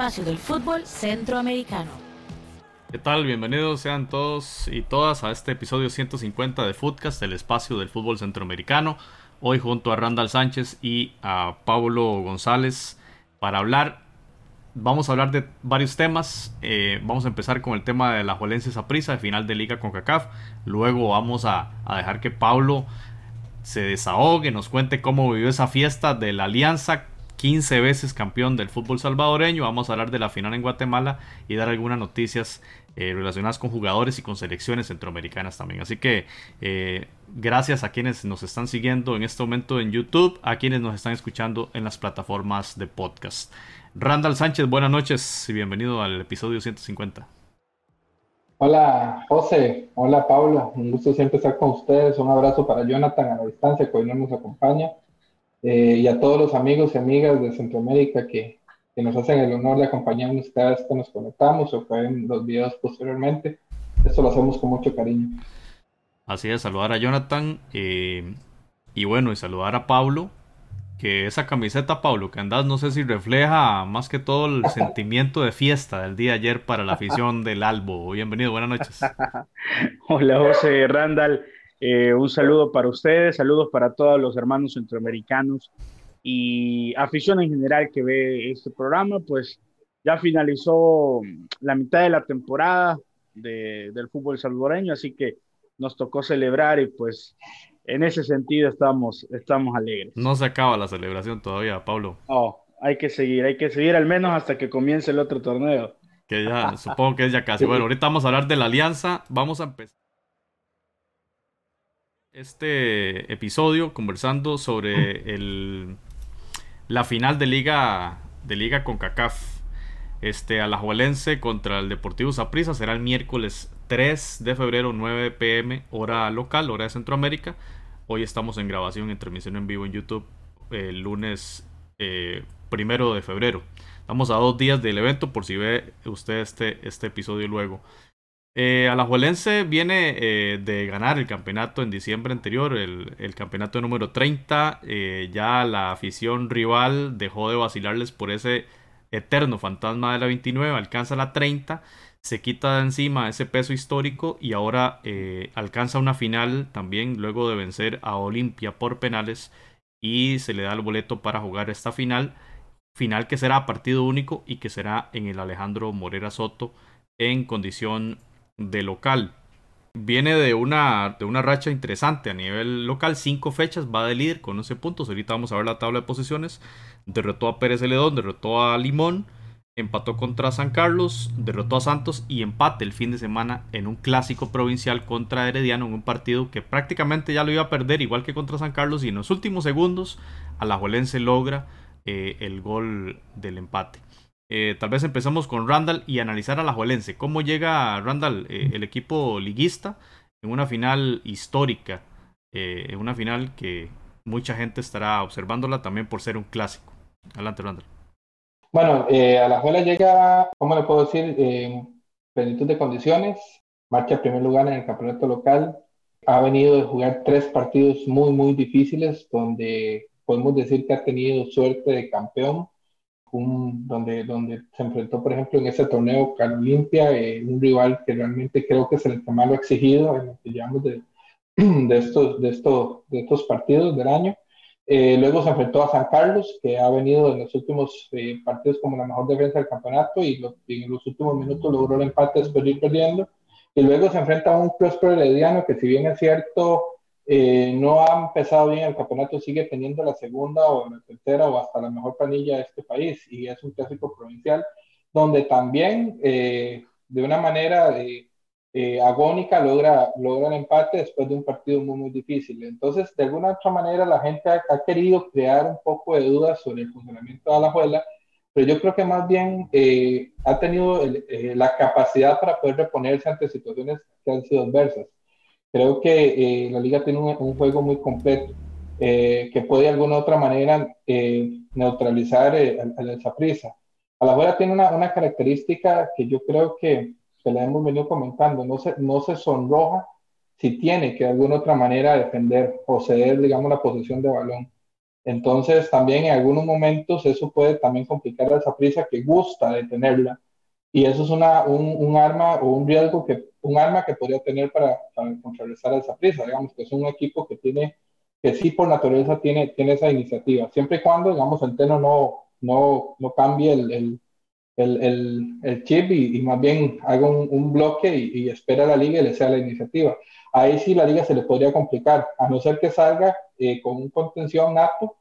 espacio del fútbol centroamericano. ¿Qué tal? Bienvenidos sean todos y todas a este episodio 150 de Footcast, el espacio del fútbol centroamericano. Hoy junto a Randall Sánchez y a Pablo González para hablar. Vamos a hablar de varios temas. Eh, vamos a empezar con el tema de la Juelense Saprissa, de final de Liga con CACAF. Luego vamos a, a dejar que Pablo se desahogue, nos cuente cómo vivió esa fiesta de la Alianza 15 veces campeón del fútbol salvadoreño. Vamos a hablar de la final en Guatemala y dar algunas noticias eh, relacionadas con jugadores y con selecciones centroamericanas también. Así que eh, gracias a quienes nos están siguiendo en este momento en YouTube, a quienes nos están escuchando en las plataformas de podcast. Randall Sánchez, buenas noches y bienvenido al episodio 150. Hola José, hola Pablo, un gusto siempre estar con ustedes. Un abrazo para Jonathan a la distancia que hoy no nos acompaña. Eh, y a todos los amigos y amigas de Centroamérica que, que, nos hacen el honor de acompañarnos cada vez que nos conectamos o que ven los videos posteriormente. Esto lo hacemos con mucho cariño. Así es, saludar a Jonathan eh, y bueno, y saludar a Pablo, que esa camiseta, Pablo, que andas, no sé si refleja más que todo el sentimiento de fiesta del día de ayer para la afición del Albo. Bienvenido, buenas noches. Hola José Randall. Eh, un saludo para ustedes, saludos para todos los hermanos centroamericanos y afición en general que ve este programa, pues ya finalizó la mitad de la temporada del fútbol salvadoreño, así que nos tocó celebrar y pues en ese sentido estamos, estamos alegres. No se acaba la celebración todavía, Pablo. Oh, hay que seguir, hay que seguir al menos hasta que comience el otro torneo. Que ya, supongo que es ya casi. Bueno, ahorita vamos a hablar de la alianza, vamos a empezar este episodio conversando sobre el, la final de liga de liga con CACAF. Este Alajuelense contra el Deportivo Saprissa será el miércoles 3 de febrero 9 pm hora local, hora de Centroamérica. Hoy estamos en grabación en transmisión en vivo en YouTube el lunes eh, primero de febrero. Estamos a dos días del evento por si ve usted este, este episodio luego. Eh, Alajuelense viene eh, de ganar el campeonato en diciembre anterior, el, campeonato número 30. Eh, ya la afición rival dejó de vacilarles por ese eterno fantasma de la 29, alcanza la 30, se quita de encima ese peso histórico y ahora alcanza una final también luego de vencer a Olimpia por penales y se le da el boleto para jugar esta final. Final que será partido único y que será en el Alejandro Morera Soto en condición de local. Viene de una, de una racha interesante a nivel local, cinco fechas, va de líder con 11 puntos. Ahorita vamos a ver la tabla de posiciones. Derrotó a Pérez Celedón, derrotó a Limón, empató contra San Carlos, derrotó a Santos y empate el fin de semana en un clásico provincial contra Herediano en un partido que prácticamente ya lo iba a perder, igual que contra San Carlos, y en los últimos segundos Alajuelense logra eh, el gol del empate. Eh, tal vez empezamos con Randall y analizar a la Juelense. ¿Cómo llega Randall, eh, el equipo liguista, en una final histórica? Eh, en una final que mucha gente estará observándola también por ser un clásico. Adelante, Randall. Bueno, a la Juela llega, ¿cómo le puedo decir? En plenitud de condiciones. Marcha en primer lugar en el campeonato local. Ha venido de jugar tres partidos muy, muy difíciles, donde podemos decir que ha tenido suerte de campeón donde, donde se enfrentó, por ejemplo, en ese torneo Cal Olimpia, eh, un rival que realmente creo que es el que más lo ha exigido en lo que de, de, estos, de, estos, de estos partidos del año. Eh, luego se enfrentó a San Carlos, que ha venido en los últimos eh, partidos como la mejor defensa del campeonato y, y, en los últimos minutos logró el empate después de ir perdiendo. Y luego se enfrenta a un Próspero Herediano que si bien es cierto eh, no ha empezado bien el campeonato, sigue teniendo la segunda o la tercera o hasta la mejor planilla de este país y es un clásico provincial donde también eh, de una manera eh, agónica logra, logra el empate después de un partido muy muy difícil. Entonces, de alguna otra manera la gente ha, querido crear un poco de dudas sobre el funcionamiento de la juela, pero yo creo que más bien ha tenido la capacidad para poder reponerse ante situaciones que han sido adversas. Creo que eh, la liga tiene un, juego muy completo eh, que puede de alguna otra manera eh, neutralizar al esa prisa. A la hora tiene una, una, característica que yo creo que, que la hemos venido comentando, no se, no se sonroja si tiene que de alguna otra manera defender o ceder, digamos, la posición de balón. Entonces, también en algunos momentos eso puede también complicar a esa prisa que gusta de tenerla. Y eso es una, un, arma o un riesgo que, un arma que podría tener para, para contrarrestar esa prisa. Digamos que es un equipo que tiene, que sí por naturaleza tiene, tiene esa iniciativa. Siempre y cuando, digamos, el Teno no, no, no cambie el, el, el, el chip y, y, más bien haga un, bloque y, espera a la liga y le sea la iniciativa. Ahí sí la liga se le podría complicar, a no ser que salga eh, con un contención nato,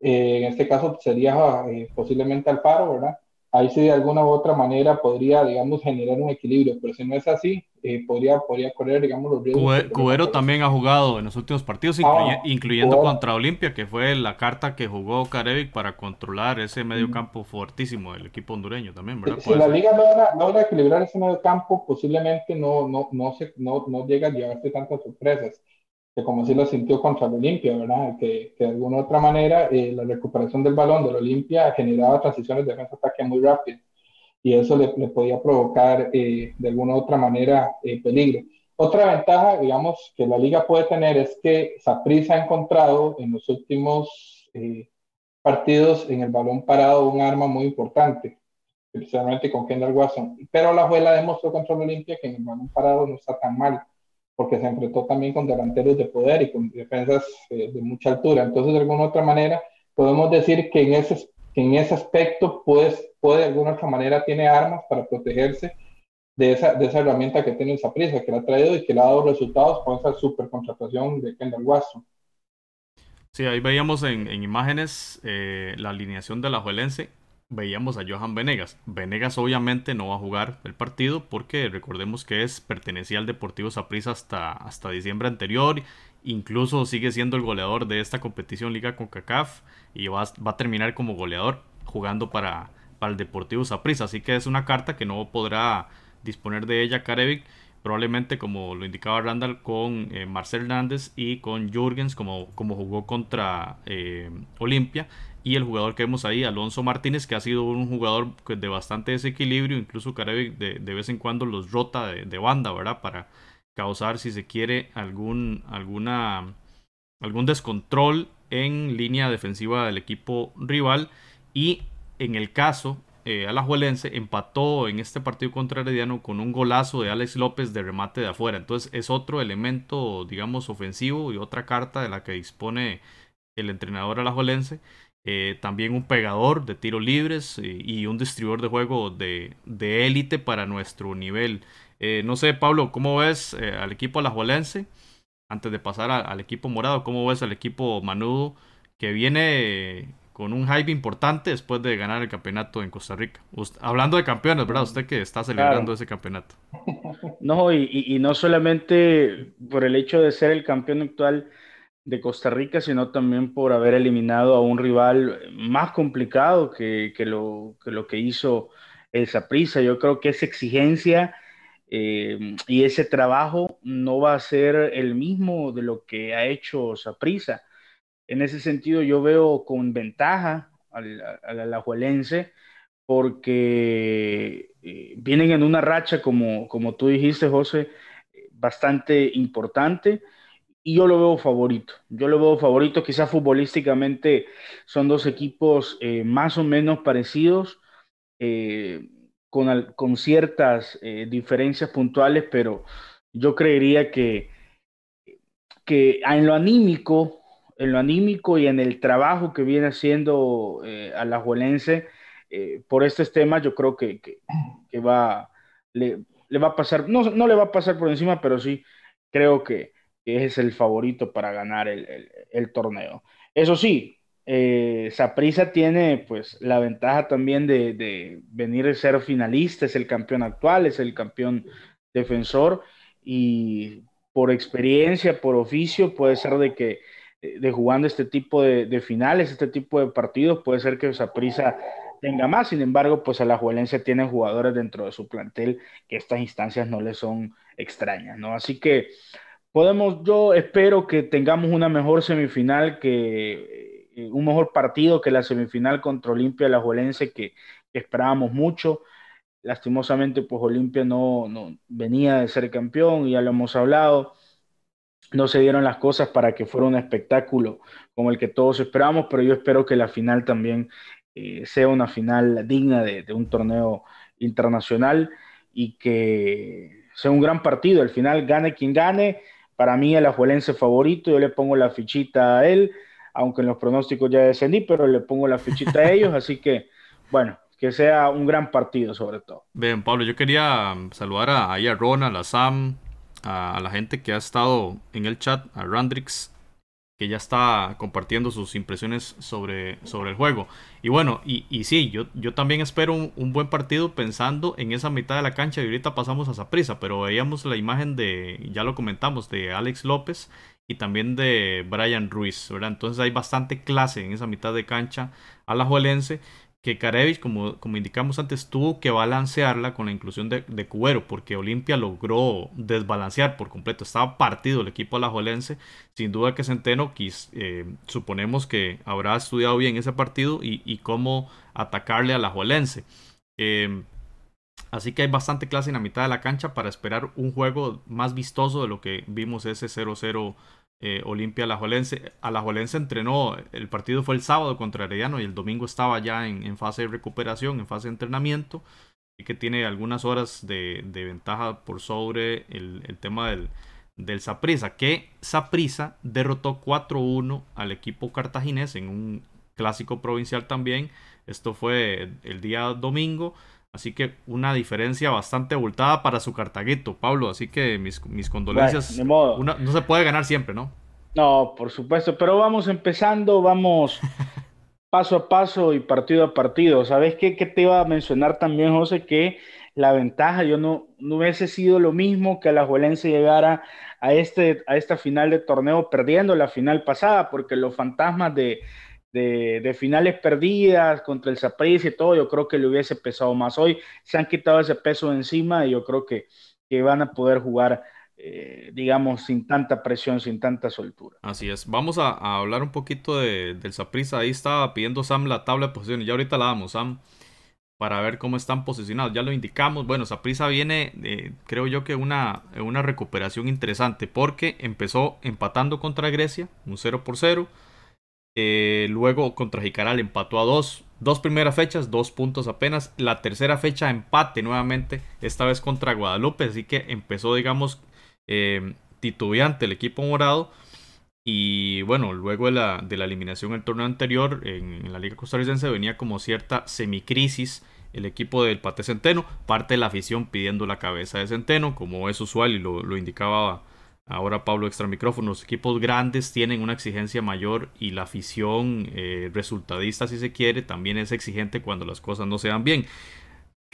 eh, en este caso sería eh, posiblemente al paro, ¿verdad? Ahí sí de alguna u otra manera podría, digamos, generar un equilibrio, pero si no es así, eh, podría, podría correr, digamos, los riesgos. Cubero también ha jugado en los últimos partidos, ah, incluyendo Cubero. contra Olimpia, que fue la carta que jugó Carevic para controlar ese medio campo fuertísimo del equipo hondureño también, ¿verdad? Si, si la liga logra, logra, equilibrar ese medio campo, posiblemente no, no, no, se, no, no llega a llevarse tantas sorpresas que como si lo sintió contra el Olimpia, ¿verdad? Que, que, de alguna otra manera eh, la recuperación del balón del Olimpia generaba transiciones de defensa-ataque muy rápidas y eso le, le podía provocar eh, de alguna otra manera eh, peligro. Otra ventaja, digamos, que la liga puede tener es que Saprissa ha encontrado en los últimos eh, partidos en el balón parado un arma muy importante, especialmente con Kendall Watson. Pero la juela demostró contra el Olimpia que en el balón parado no está tan mal porque se enfrentó también con delanteros de poder y con defensas eh, de mucha altura. Entonces, de alguna otra manera, podemos decir que en ese, que en ese aspecto pues, puede, de alguna otra manera, tiene armas para protegerse de esa, de esa herramienta que tiene esa prisa, que le ha traído y que le ha dado resultados con esa super contratación de Kendall Watson. Sí, ahí veíamos en, en imágenes eh, la alineación de la Juelense veíamos a Johan Venegas. Venegas obviamente no va a jugar el partido porque recordemos que es pertenecía al Deportivo Saprissa hasta, hasta diciembre anterior. Incluso sigue siendo el goleador de esta competición Liga con CACAF y va, va a terminar como goleador jugando para, para el Deportivo Saprissa. Así que es una carta que no podrá disponer de ella Karevic. Probablemente, como lo indicaba Randall, con eh, Marcel Hernández y con Jürgens, como, como jugó contra eh, Olimpia y el jugador que vemos ahí, Alonso Martínez, que ha sido un jugador de bastante desequilibrio, incluso Carevic de, vez en cuando los rota de, de, banda, ¿verdad? Para causar, si se quiere, algún, alguna, algún descontrol en línea defensiva del equipo rival. Y en el caso, eh, Alajuelense empató en este partido contra Herediano con un golazo de Alex López de remate de afuera. Entonces es otro elemento, digamos, ofensivo y otra carta de la que dispone el entrenador alajuelense eh, también un pegador de tiros libres y, y un distribuidor de juego de élite para nuestro nivel. Eh, no sé, Pablo, ¿cómo ves eh, al equipo alajuelense? Antes de pasar a, al equipo morado, ¿cómo ves al equipo manudo que viene con un hype importante después de ganar el campeonato en Costa Rica? Usted, hablando de campeones, ¿verdad? Usted que está celebrando claro. ese campeonato. No, y, y no solamente por el hecho de ser el campeón actual, de Costa Rica, sino también por haber eliminado a un rival más complicado que, que, lo, que hizo el Saprissa. Yo creo que esa exigencia eh, y ese trabajo no va a ser el mismo de lo que ha hecho Saprissa. En ese sentido, yo veo con ventaja al, al alajuelense porque eh, vienen en una racha, como, como tú dijiste, José, bastante importante y yo lo veo favorito. Yo lo veo favorito, quizás futbolísticamente son dos equipos eh, más o menos parecidos, eh, con, con, ciertas eh, diferencias puntuales, pero yo creería que, que en lo anímico, en lo anímico y en el trabajo que viene haciendo a la Juelense por estos temas, yo creo que, que, que va, le, le, va a pasar, no, no le va a pasar por encima, pero sí creo que es el favorito para ganar el, el, torneo. Eso sí, eh, Saprissa tiene pues la ventaja también de, de, venir a ser finalista, es el campeón actual, es el campeón defensor y por experiencia, por oficio, puede ser de que de jugando este tipo de, finales, este tipo de partidos, puede ser que Saprissa tenga más. Sin embargo, pues a la Juelense tiene jugadores dentro de su plantel que estas instancias no le son extrañas, ¿no? Así que podemos, yo espero que tengamos una mejor semifinal, que eh, un mejor partido que la semifinal contra Olimpia la Juelense, que, esperábamos mucho. Lastimosamente, pues Olimpia no, no, venía de ser campeón, ya lo hemos hablado. no se dieron las cosas para que fuera un espectáculo como el que todos esperamos, pero yo espero que la final también eh, sea una final digna de, un torneo internacional y que sea un gran partido. Al final, gane quien gane, para mí el ajuelense favorito, yo le pongo la fichita a él, aunque en los pronósticos ya descendí, pero le pongo la fichita a ellos, así que, bueno, que sea un gran partido sobre todo. Bien, Pablo, yo quería um, saludar a, a Ronald, a Sam, a, la gente que ha estado en el chat, a Randrix, que ya está compartiendo sus impresiones sobre, sobre el juego. Y bueno, y, y sí, yo, yo también espero un, buen partido pensando en esa mitad de la cancha y ahorita pasamos a prisa, pero veíamos la imagen de, ya lo comentamos, de Alex López y también de Brian Ruiz, ¿verdad? Entonces hay bastante clase en esa mitad de cancha a la Juelense que Karevich, como, como indicamos antes, tuvo que balancearla con la inclusión de, de Cubero, porque Olimpia logró desbalancear por completo. Estaba partido el equipo alajuelense. Sin duda que Centeno, eh, suponemos que habrá estudiado bien ese partido y, cómo atacarle a la Eh, así que hay bastante clase en la mitad de la cancha para esperar un juego más vistoso de lo que vimos ese 0-0 eh, Olimpia Alajuelense. Alajuelense entrenó, el partido fue el sábado contra Herediano y el domingo estaba ya en, fase de recuperación, en fase de entrenamiento, y que tiene algunas horas de, ventaja por sobre el, tema del, del que Saprisa derrotó 4-1 al equipo cartaginés en un clásico provincial también. Esto fue el día domingo. Así que una diferencia bastante abultada para su Cartaguito, Pablo. Así que mis, mis condolencias. no se puede ganar siempre, ¿no? No, por supuesto. Pero vamos empezando, vamos paso a paso y partido a partido. ¿Sabes qué, qué te iba a mencionar también, José? Que la ventaja, yo no, no hubiese sido lo mismo que la Juelense llegara a, este, a esta final de torneo perdiendo la final pasada, porque los fantasmas de, de, finales perdidas contra el Saprissa y todo, yo creo que le hubiese pesado más. Hoy se han quitado ese peso encima y yo creo que, que van a poder jugar, eh, digamos, sin tanta presión, sin tanta soltura. Así es. Vamos a, hablar un poquito de, del Saprissa. Ahí estaba pidiendo Sam la tabla de posiciones. Ya ahorita la damos, Sam, para ver cómo están posicionados. Ya lo indicamos. Bueno, Saprissa viene, creo yo que una, una recuperación interesante porque empezó empatando contra Grecia, un 0 por 0 eh, luego contra Jicaral empató a dos. Dos primeras fechas, dos puntos apenas. La tercera fecha empate nuevamente, esta vez contra Guadalupe. Así que empezó, digamos, eh, titubeante el equipo morado. Y bueno, luego de la, de la eliminación el torneo anterior en, la Liga Costarricense venía como cierta semicrisis el equipo del Pate Centeno. Parte de la afición pidiendo la cabeza de Centeno, como es usual y lo, lo indicaba Ahora Pablo extra micrófono. Los equipos grandes tienen una exigencia mayor y la afición eh, resultadista, si se quiere, también es exigente cuando las cosas no se dan bien.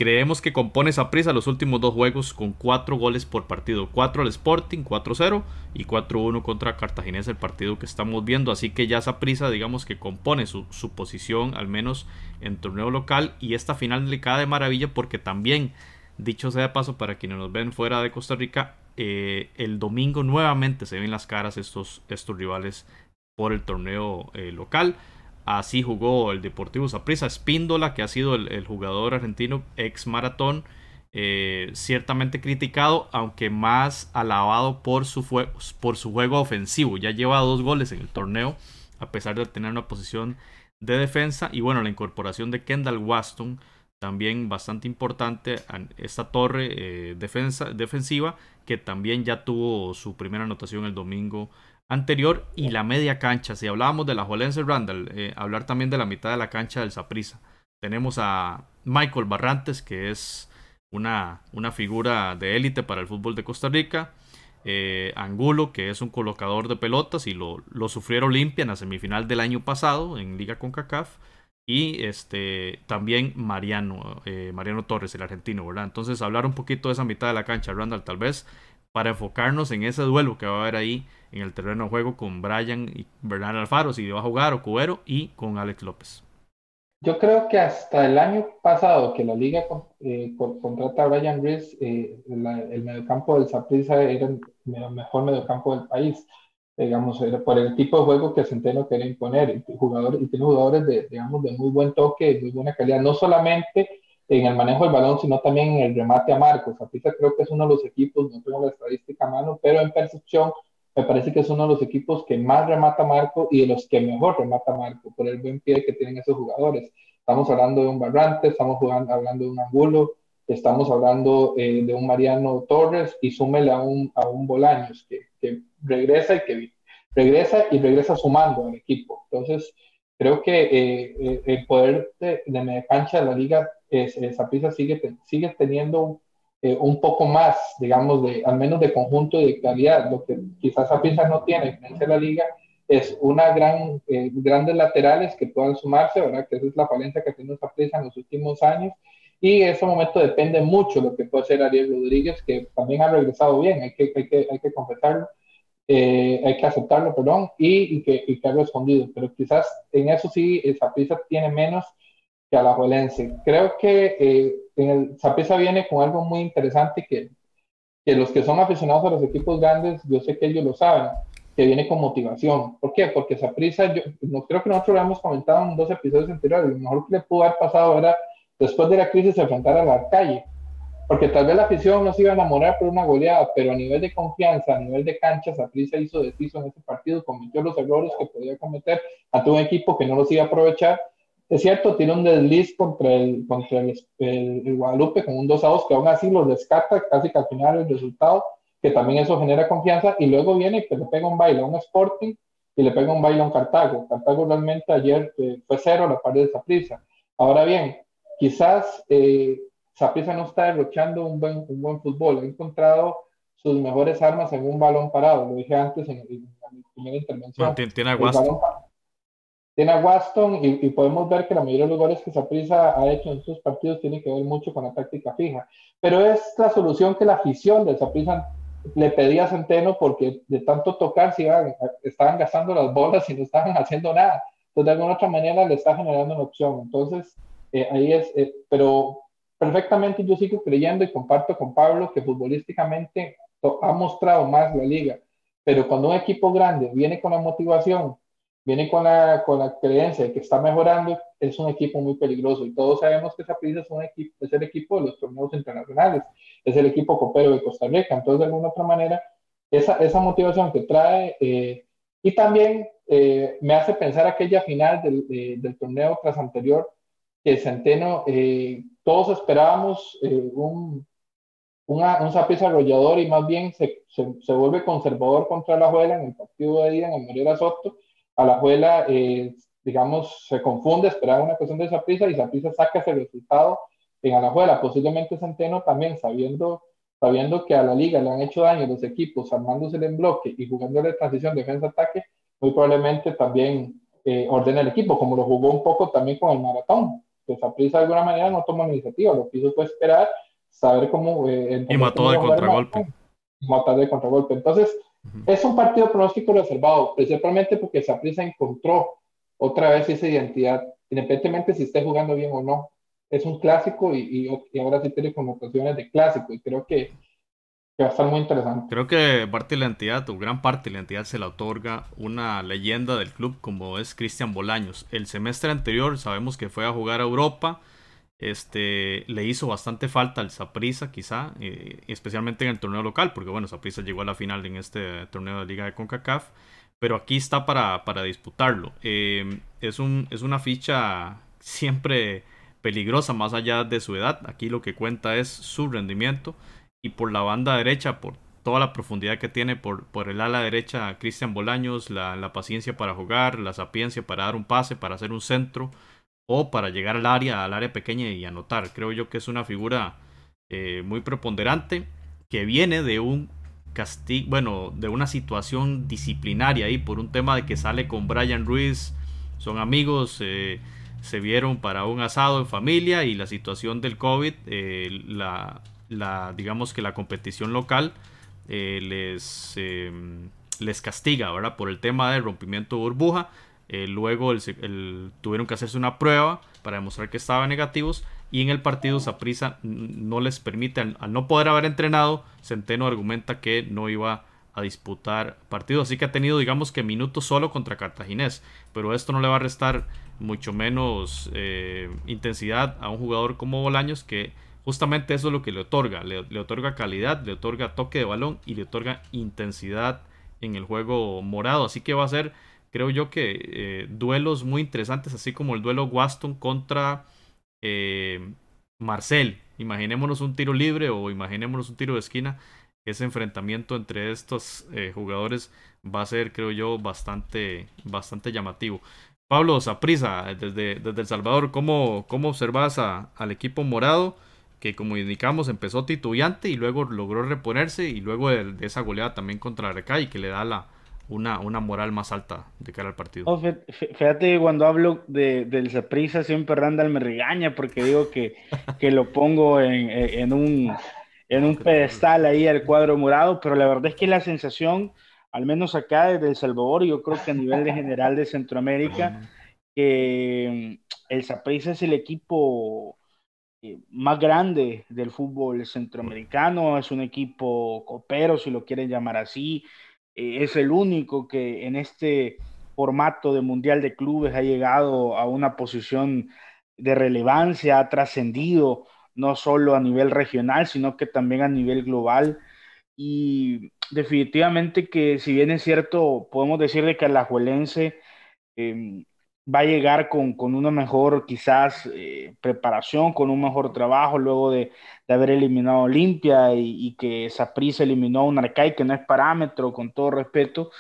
Creemos que compone esa prisa los últimos dos juegos con cuatro goles por partido. Cuatro al Sporting, 4-0 y 4-1 contra Cartaginés, el partido que estamos viendo. Así que ya esa prisa, digamos que compone su, posición, al menos en torneo local. Y esta final delicada de maravilla porque también, dicho sea de paso para quienes nos ven fuera de Costa Rica, eh, el domingo nuevamente se ven las caras estos, estos rivales por el torneo eh, local. Así jugó el Deportivo Saprissa Espíndola, que ha sido el, jugador argentino ex maratón, eh, ciertamente criticado, aunque más alabado por su, por su juego ofensivo. Ya lleva dos goles en el torneo, a pesar de tener una posición de defensa. Y bueno, la incorporación de Kendall Waston también bastante importante esta torre eh, defensa, defensiva que también ya tuvo su primera anotación el domingo anterior y la media cancha. Si hablábamos de la Jolense Randall, eh, hablar también de la mitad de la cancha del Saprisa. Tenemos a Michael Barrantes, que es una, una figura de élite para el fútbol de Costa Rica. Eh, Angulo, que es un colocador de pelotas y lo, lo sufrieron limpia en la semifinal del año pasado en Liga con CACAF y este también Mariano, eh, Mariano Torres, el argentino, ¿verdad? Entonces hablar un poquito de esa mitad de la cancha, Randall, tal vez para enfocarnos en ese duelo que va a haber ahí en el terreno de juego con Brian y Bernal Alfaro, si va a jugar, o Cubero, y con Alex López. Yo creo que hasta el año pasado que la liga eh, contrata a Brian Rees, eh, el mediocampo del Saprissa era el mejor mediocampo del país digamos, por el tipo de juego que Centeno quiere imponer. Y, y tiene jugadores de, digamos, de muy buen toque, de muy buena calidad, no solamente en el manejo del balón, sino también en el remate a Marcos. Zapisa creo que es uno de los equipos, no tengo la estadística a mano, pero en percepción me parece que es uno de los equipos que más remata Marco y de los que mejor remata Marco por el buen pie que tienen esos jugadores. Estamos hablando de un Barrante, estamos jugando, hablando de un Angulo, estamos hablando eh, de un Mariano Torres y súmele a un, a un Bolaños que, que regresa y que regresa y regresa sumando al equipo. Entonces, creo que eh, eh, el poder de, de media cancha de la liga, esa pieza sigue, sigue teniendo eh, un poco más, digamos, de, al menos de conjunto y de calidad. Lo que quizás pieza no tiene, en la liga, es una gran, eh, grandes laterales que puedan sumarse, ¿verdad? Que es la falencia que tiene pieza en los últimos años. Y en ese momento depende mucho lo que puede hacer Ariel Rodríguez, que también ha regresado bien, hay que, hay que, hay que confesarlo, eh, hay que aceptarlo, perdón, y, y, que, y que ha respondido. Pero quizás en eso sí, pieza tiene menos que a la Juelense. Creo que eh, en el viene con algo muy interesante que, que los que son aficionados a los equipos grandes, yo sé que ellos lo saben, que viene con motivación. ¿Por qué? Porque Saprisa, yo no, creo que nosotros lo hemos comentado en dos episodios anteriores, lo mejor que le pudo haber pasado era después de la crisis enfrentar a la calle. Porque tal vez la afición no se iba a enamorar por una goleada, pero a nivel de confianza, a nivel de cancha, Saprisa hizo deciso en ese partido, cometió los errores que podía cometer ante un equipo que no los iba a aprovechar es cierto, tiene un desliz contra el, contra el, Guadalupe con un 2 a 2, que aún así lo rescata casi que al final el resultado, que también eso genera confianza, y luego viene que le pega un baile a un Sporting y le pega un baile a un Cartago. Cartago realmente ayer eh, fue cero la parte de Saprisa. Ahora bien, quizás eh, Saprisa no está derrochando un buen, un buen fútbol, ha encontrado sus mejores armas en un balón parado, lo dije antes en, mi primera intervención. tiene, tiene tiene a Waston y, podemos ver que la mayoría de los goles que Saprissa ha hecho en estos partidos tiene que ver mucho con la táctica fija. Pero es la solución que la afición de Saprissa le pedía a Centeno porque de tanto tocar se estaban gastando las bolas y no estaban haciendo nada. Entonces, de alguna otra manera le está generando una opción. Entonces, eh, ahí es, eh, pero perfectamente yo sigo creyendo y comparto con Pablo que futbolísticamente ha mostrado más la liga. Pero cuando un equipo grande viene con la motivación viene con la, con la creencia de que está mejorando, es un equipo muy peligroso. Y todos sabemos que Saprissa es, un equipo, es el equipo de los torneos internacionales, es el equipo copero de Costa Rica. Entonces, de alguna otra manera, esa, esa motivación que trae, eh, y también me hace pensar aquella final del, del torneo tras anterior, que Centeno, eh, todos esperábamos un, una, un Saprissa arrollador y más bien se, se, vuelve conservador contra la Juela en el partido de día en el Morera Soto Alajuela, eh, digamos, se confunde, esperaba una cuestión de esa prisa y esa prisa saca ese resultado en Alajuela. Posiblemente Centeno también, sabiendo, sabiendo que a la liga le han hecho daño los equipos, armándose en bloque y jugando de transición defensa-ataque, muy probablemente también eh, ordena el equipo, como lo jugó un poco también con el maratón. Que esa prisa de alguna manera no tomó iniciativa, lo que hizo fue esperar, saber cómo. Eh, y mató de contragolpe. Matar de contragolpe. Entonces, es un partido pronóstico reservado, principalmente porque Saprissa encontró otra vez esa identidad, independientemente si esté jugando bien o no. Es un clásico y, y, ahora sí tiene connotaciones de clásico y creo que, va a estar muy interesante. Creo que parte de la entidad, o gran parte de la entidad, se la otorga una leyenda del club como es Cristian Bolaños. El semestre anterior sabemos que fue a jugar a Europa este, le hizo bastante falta al Saprisa, quizá, eh, especialmente en el torneo local, porque bueno, Saprisa llegó a la final en este torneo de Liga de CONCACAF, pero aquí está para, para disputarlo. Eh, es, un, es una ficha siempre peligrosa, más allá de su edad. Aquí lo que cuenta es su rendimiento y por la banda derecha, por toda la profundidad que tiene por, por el ala derecha Cristian Bolaños, la, paciencia para jugar, la sapiencia para dar un pase, para hacer un centro o para llegar al área, al área pequeña y anotar. Creo yo que es una figura eh, muy preponderante que viene de un castigo, bueno, de una situación disciplinaria ahí por un tema de que sale con Brian Ruiz, son amigos, eh, se vieron para un asado en familia y la situación del COVID, eh, la, la, digamos que la competición local les, les castiga, ¿verdad? Por el tema del rompimiento de burbuja eh, luego tuvieron que hacerse una prueba para demostrar que estaban negativos y en el partido Saprisa no les permite, al, no poder haber entrenado, Centeno argumenta que no iba a disputar partido, así que ha tenido digamos que minutos solo contra Cartaginés, pero esto no le va a restar mucho menos eh, intensidad a un jugador como Bolaños que justamente eso es lo que le otorga, le, otorga calidad, le otorga toque de balón y le otorga intensidad en el juego morado. Así que va a ser, creo yo que eh, duelos muy interesantes, así como el duelo Waston contra eh, Marcel. Imaginémonos un tiro libre o imaginémonos un tiro de esquina. Ese enfrentamiento entre estos eh, jugadores va a ser, creo yo, bastante, bastante llamativo. Pablo Zaprisa, desde, desde El Salvador, ¿cómo, cómo observas al equipo morado? Que como indicamos empezó titubeante y luego logró reponerse y luego de, esa goleada también contra Recay que le da la, una, una moral más alta de cara al partido. fíjate, cuando hablo de, del Zaprisa siempre Randall me regaña porque digo que, que lo pongo en, en, un, en un pedestal ahí al cuadro morado, pero la verdad es que la sensación al menos acá desde El Salvador, yo creo que a nivel de general de Centroamérica, que mm, el Saprissa es el equipo más grande del fútbol centroamericano, es un equipo copero, si lo quieren llamar así, eh, es el único que en este formato de Mundial de Clubes ha llegado a una posición de relevancia, ha trascendido no solo a nivel regional, sino que también a nivel global. Y definitivamente que si bien es cierto, podemos decirle que Alajuelense eh, va a llegar con, con una mejor quizás eh, preparación, con un mejor trabajo luego de, de haber eliminado Olimpia y, y que Saprissa eliminó a un Arcai que no es parámetro, con todo respeto,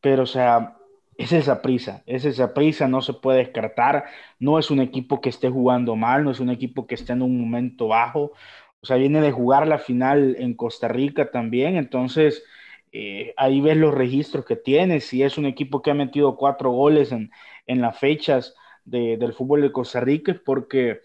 pero o sea, es esa prisa, es esa prisa, no se puede descartar, no es un equipo que esté jugando mal, no es un equipo que esté en un momento bajo, o sea, viene de jugar la final en Costa Rica también, entonces eh, ahí ves los registros que tiene, si es un equipo que ha metido cuatro goles en, en las fechas del fútbol de Costa Rica, es porque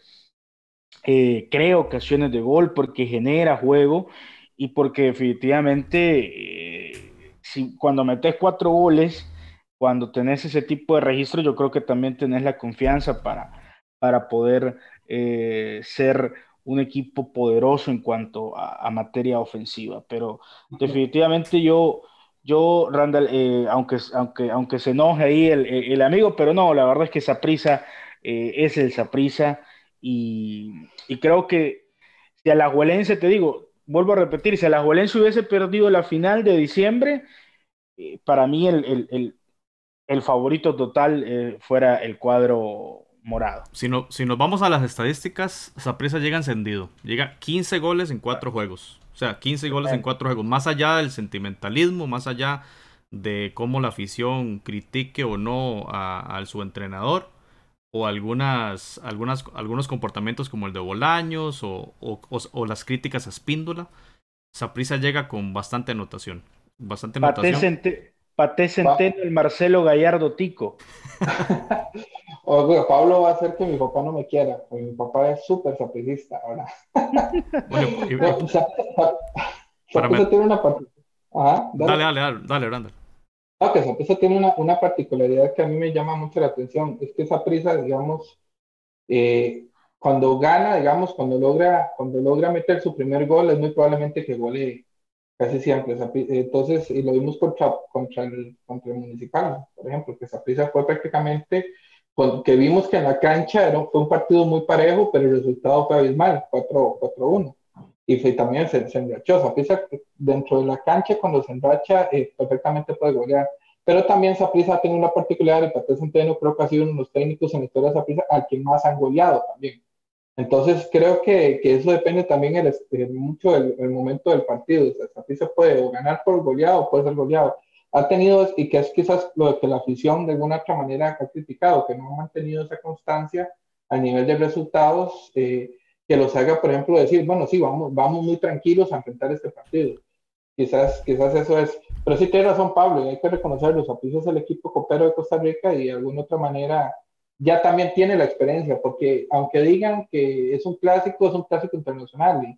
eh, crea ocasiones de gol, porque genera juego y porque definitivamente eh, si, cuando metes cuatro goles, cuando tenés ese tipo de registro, yo creo que también tenés la confianza para, para poder eh, ser un equipo poderoso en cuanto a, materia ofensiva. Pero definitivamente yo, yo Randall, eh, aunque, aunque, aunque se enoje ahí el, el, amigo, pero no, la verdad es que Saprisa eh, es el Saprisa y, y, creo que si a la Juelense, te digo, vuelvo a repetir, si a la Juelense hubiese perdido la final de diciembre, eh, para mí el, el, el, favorito total fuera el cuadro morado. Si, no, si nos vamos a las estadísticas, Saprissa llega encendido. Llega 15 goles en 4 juegos. O sea, 15 goles en 4 juegos. Más allá del sentimentalismo, más allá de cómo la afición critique o no a, su entrenador o algunas, algunas, algunos comportamientos como el de Bolaños o, o, las críticas a Espíndola, Saprissa llega con bastante anotación. Bastante anotación. Pate Centeno, el Marcelo Gallardo Tico. Pablo va a hacer que mi papá no me quiera, porque mi papá es súper sapricista ahora. bueno, tiene una Ajá, dale, dale, dale, dale, dale. Ah, que tiene una, una, particularidad que a mí me llama mucho la atención, es que esa prisa, digamos, eh, cuando gana, digamos, cuando logra, cuando logra meter su primer gol, es muy probablemente que golee casi siempre. Entonces, y lo vimos contra, contra, el, contra el Municipal, por ejemplo, que esa prisa fue prácticamente, que vimos que en la cancha era, fue un partido muy parejo, pero el resultado fue abismal, 4-1. Y fue, también se, se enrachó. prisa dentro de la cancha, cuando se enracha, eh, perfectamente puede golear. Pero también Saprisa tiene una particularidad, Patricio Centeno creo que ha sido uno de los técnicos en la historia de Saprisa al que más han goleado también. Entonces creo que, que eso depende también el, este, mucho del el momento del partido. O sea, se puede ganar por goleado o puede ser goleado. Ha tenido, y que es quizás lo que la afición de alguna otra manera ha criticado, que no ha mantenido esa constancia a nivel de resultados, eh, que los haga, por ejemplo, decir, bueno, sí, vamos, vamos muy tranquilos a enfrentar este partido. Quizás, quizás eso es, pero sí tiene razón Pablo, y hay que reconocerlo, Zapriza es el equipo copero de Costa Rica y de alguna otra manera ya también tiene la experiencia, porque aunque digan que es un clásico, es un clásico internacional.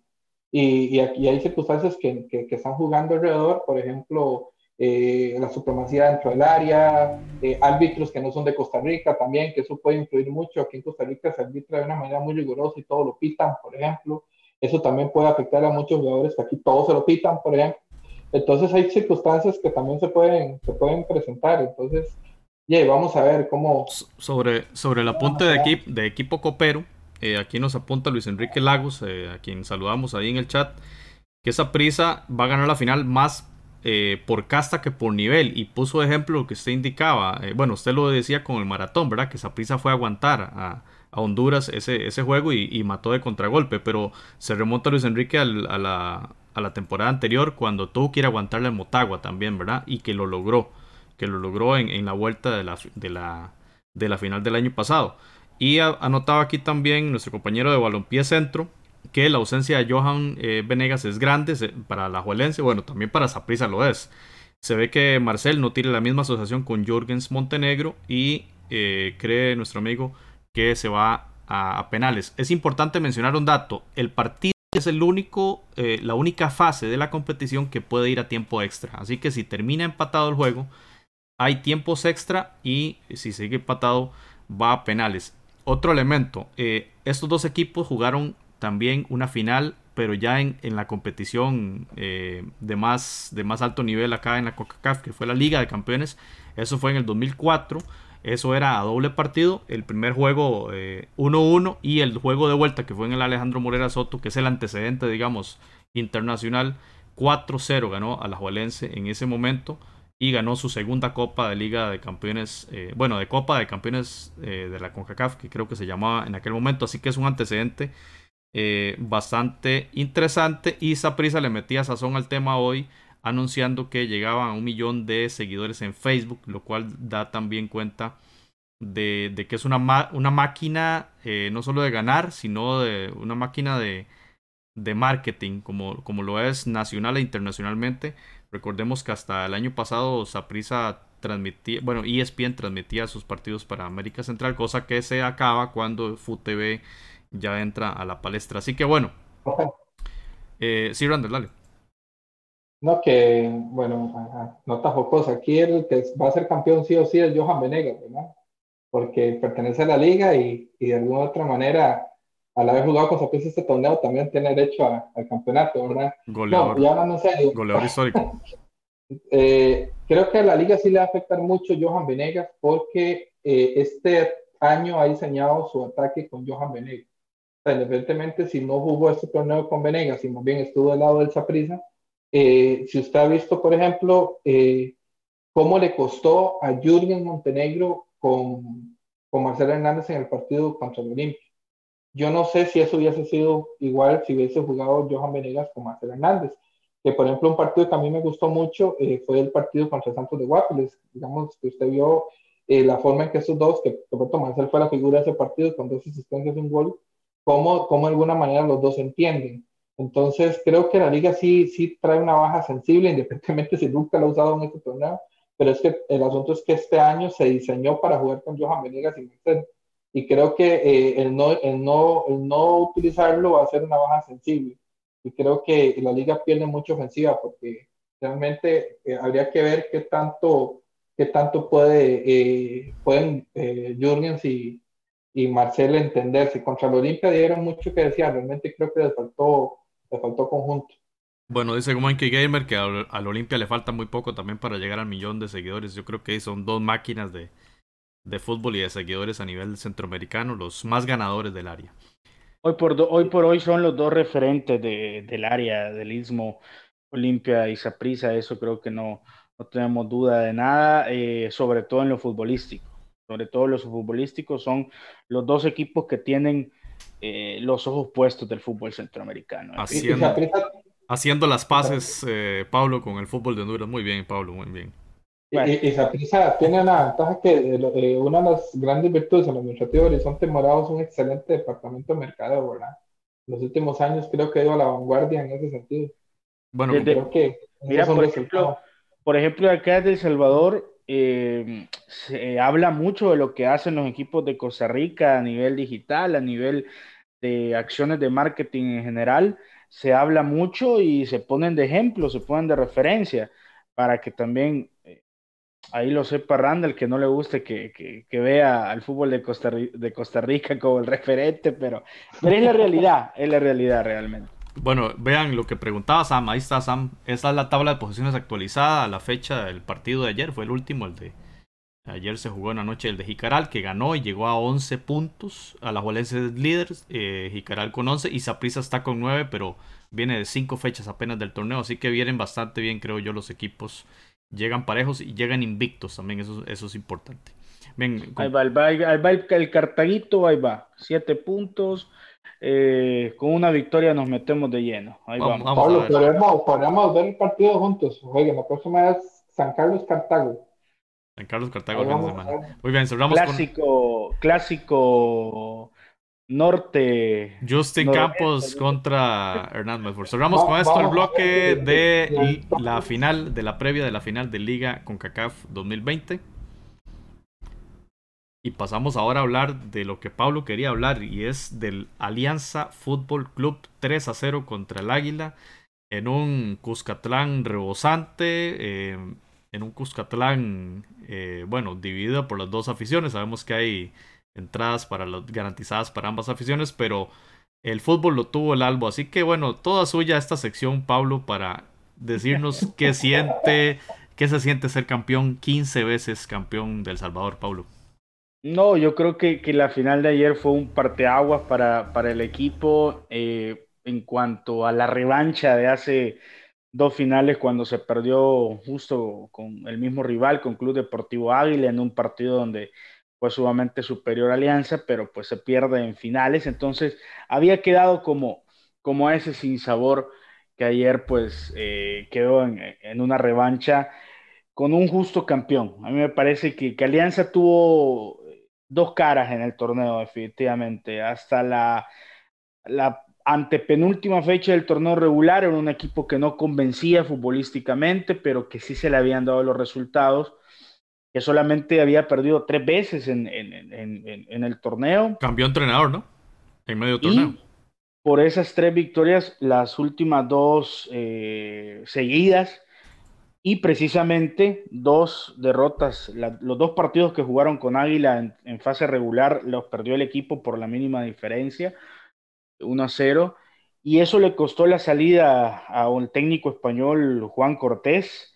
Y, y aquí hay circunstancias que, que, están jugando alrededor, por ejemplo, eh, la supremacía dentro del área, eh, árbitros que no son de Costa Rica también, que eso puede influir mucho. Aquí en Costa Rica se arbitra de una manera muy rigurosa y todo lo pitan, por ejemplo. Eso también puede afectar a muchos jugadores que aquí todos se lo pitan, por ejemplo. Entonces hay circunstancias que también se pueden, se pueden presentar. Entonces, y vamos a ver cómo... Sobre, sobre el apunte de, equipo, de equipo copero, eh, aquí nos apunta Luis Enrique Lagos, eh, a quien saludamos ahí en el chat, que esa prisa va a ganar la final más eh, por casta que por nivel. Y puso ejemplo lo que usted indicaba. Eh, bueno, usted lo decía con el maratón, ¿verdad? Que Saprisa fue a aguantar a, Honduras ese, ese juego y, mató de contragolpe. Pero se remonta Luis Enrique a, la, a la temporada anterior cuando tuvo que ir a aguantarle al Motagua también, ¿verdad? Y que lo logró. Que lo logró en, en la vuelta de la, de, la, de la final del año pasado. Y anotaba aquí también nuestro compañero de balompié centro que la ausencia de Johan eh, Venegas es grande para la Juelense, bueno, también para Saprisa lo es. Se ve que Marcel no tiene la misma asociación con Jürgens Montenegro y eh, cree nuestro amigo que se va a, penales. Es importante mencionar un dato, el partido es el único, eh, la única fase de la competición que puede ir a tiempo extra. Así que si termina empatado el juego, hay tiempos extra y si sigue empatado va a penales. Otro elemento, estos dos equipos jugaron también una final, pero ya en, la competición eh, de, más, de más alto nivel acá en la CONCACAF, que fue la Liga de Campeones. Eso fue en el 2004. Eso era a doble partido. El primer juego 1-1 eh, y el juego de vuelta que fue en el Alejandro Morera Soto, que es el antecedente, digamos, internacional. 4-0 ganó a la Juelense en ese momento y ganó su segunda Copa de Liga de Campeones, eh, bueno, de Copa de Campeones de la CONCACAF, que creo que se llamaba en aquel momento, así que es un antecedente eh, bastante interesante y Saprisa le metía sazón al tema hoy anunciando que llegaban a un millón de seguidores en Facebook, lo cual da también cuenta de, que es una, máquina eh, no solo de ganar, sino de una máquina de, de marketing, como, como lo es nacional e internacionalmente. Recordemos que hasta el año pasado Saprisa transmitía, bueno, ESPN transmitía sus partidos para América Central, cosa que se acaba cuando FUTV ya entra a la palestra. Así que bueno. Eh, sí, Randall, dale. No, que, bueno, nota jocosa. Aquí el que va a ser campeón sí o sí es Johan Venegas, ¿verdad? Porque pertenece a la liga y, y de alguna otra manera, al haber jugado con Saprissa este torneo, también tiene derecho al campeonato, ¿verdad? Goleador. No, ya en serio. Goleador histórico. eh, creo que a la liga sí le va a afectar mucho Johan Venegas porque eh, este año ha diseñado su ataque con Johan Venegas independientemente si no jugó este torneo con Venegas, y más bien estuvo del lado del Saprissa, eh, si usted ha visto, por ejemplo, eh, cómo le costó a Jürgen Montenegro con, con Marcelo Hernández en el partido contra el Olimpia. Yo no sé si eso hubiese sido igual si hubiese jugado Johan Venegas con Marcelo Hernández. Que, por ejemplo, un partido que a mí me gustó mucho eh, fue el partido contra Santos de Guapiles. Digamos que usted vio la forma en que esos dos, que Roberto Marcel fue la figura de ese partido con dos asistencias y un gol, cómo, cómo de alguna manera los dos entienden. Entonces, creo que la liga sí, sí trae una baja sensible, independientemente si nunca lo ha usado en este torneo, pero es que el asunto es que este año se diseñó para jugar con Johan Venegas y Mercedes. Y creo que eh, el, no, el, no, el no utilizarlo va a ser una baja sensible. Y creo que la liga pierde mucha ofensiva porque realmente eh, habría que ver qué tanto, qué tanto puede, eh, pueden Jurgens y, y Marcel entenderse. Contra el Olimpia dieron mucho que decir, realmente creo que le faltó, le faltó conjunto. Bueno, dice Monkey Gamer que al, al, Olimpia le falta muy poco también para llegar al millón de seguidores. Yo creo que son dos máquinas de, de fútbol y de seguidores a nivel centroamericano, los más ganadores del área. Hoy por, hoy, por hoy son los dos referentes de, del área, del Istmo, Olimpia y Saprissa, eso creo que no, no tenemos duda de nada, eh, sobre todo en lo futbolístico sobre todo los futbolísticos, son los dos equipos que tienen eh, los ojos puestos del fútbol centroamericano. Haciendo, las paces, eh, Pablo, con el fútbol de Honduras. Muy bien, Pablo, muy bien. Y, Zaprisa tiene una ventaja que eh, una de las grandes virtudes en el administrativo Horizonte Morado es un excelente departamento de mercado, ¿verdad? los últimos años creo que ha ido a la vanguardia en ese sentido. Bueno, creo que mira, por ejemplo, por ejemplo, acá de El Salvador, eh, se habla mucho de lo que hacen los equipos de Costa Rica a nivel digital, a nivel de acciones de marketing en general. Se habla mucho y se ponen de ejemplo, se ponen de referencia para que también eh, ahí lo sepa Randall, que no le guste que, que, vea al fútbol de Costa, de Costa Rica como el referente, pero es la realidad, es la realidad realmente. Bueno, vean lo que preguntaba Sam. Ahí está Sam. Esta es la tabla de posiciones actualizada a la fecha del partido de ayer. Fue el último, el de Ayer se jugó en la noche el de Jicaral, que ganó y llegó a 11 puntos. A la Juelense líderes, eh, Jicaral con 11 y Saprissa está con 9, pero viene de 5 fechas apenas del torneo. Así que vienen bastante bien, creo yo, los equipos. Llegan parejos y llegan invictos también, eso, eso es importante. ahí, va, el, cartaguito, ahí va. 7 puntos. Eh, con una victoria nos metemos de lleno. Ahí vamos. Pablo, podríamos, ver el partido juntos. Oiga, la próxima es San Carlos Cartago. En Carlos Cartago Muy bien, cerramos clásico, Clásico norte. Justin Campos contra Hernán Medford. Cerramos con esto el bloque de la final, de la previa de la final de Liga con CACAF 2020. Y pasamos ahora a hablar de lo que Pablo quería hablar y es del Alianza Fútbol Club 3 a 0 contra el Águila en un Cuscatlán rebosante. Eh, en un Cuscatlán, eh, bueno, dividido por las dos aficiones. Sabemos que hay entradas para los, garantizadas para ambas aficiones, pero el fútbol lo tuvo el Albo. Así que bueno, toda suya esta sección, Pablo, para decirnos qué siente, qué se siente ser campeón, 15 veces campeón del Salvador, Pablo. No, yo creo que, que la final de ayer fue un parteaguas para, para el equipo eh, en cuanto a la revancha de hace dos finales cuando se perdió justo con el mismo rival, con Club Deportivo Águila, en un partido donde fue sumamente superior a Alianza, pero pues se pierde en finales. Entonces había quedado como, como ese sabor que ayer pues eh, quedó en, una revancha con un justo campeón. A mí me parece que, que Alianza tuvo dos caras en el torneo, definitivamente. Hasta la, la antepenúltima fecha del torneo regular, era un equipo que no convencía futbolísticamente, pero que sí se le habían dado los resultados, que solamente había perdido tres veces en, el torneo. Cambió entrenador, ¿no? En medio torneo. por esas tres victorias, las últimas dos eh, seguidas, y precisamente dos derrotas, los dos partidos que jugaron con Águila en, fase regular los perdió el equipo por la mínima diferencia. 1 a 0, y eso le costó la salida a un técnico español, Juan Cortés.